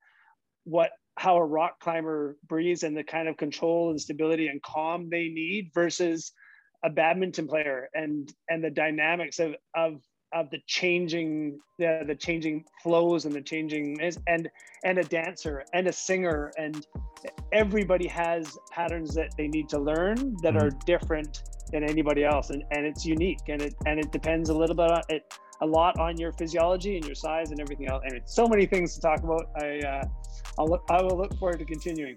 what how a rock climber breathes and the kind of control and stability and calm they need versus a badminton player and and the dynamics of of of the changing the, the changing flows and the changing and and a dancer and a singer and everybody has patterns that they need to learn that are different than anybody else and, and it's unique and it and it depends a little bit on it a lot on your physiology and your size and everything else and it's so many things to talk about. I uh i'll look i will look forward to continuing.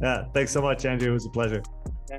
Yeah thanks so much Andri. It was a pleasure. Yeah.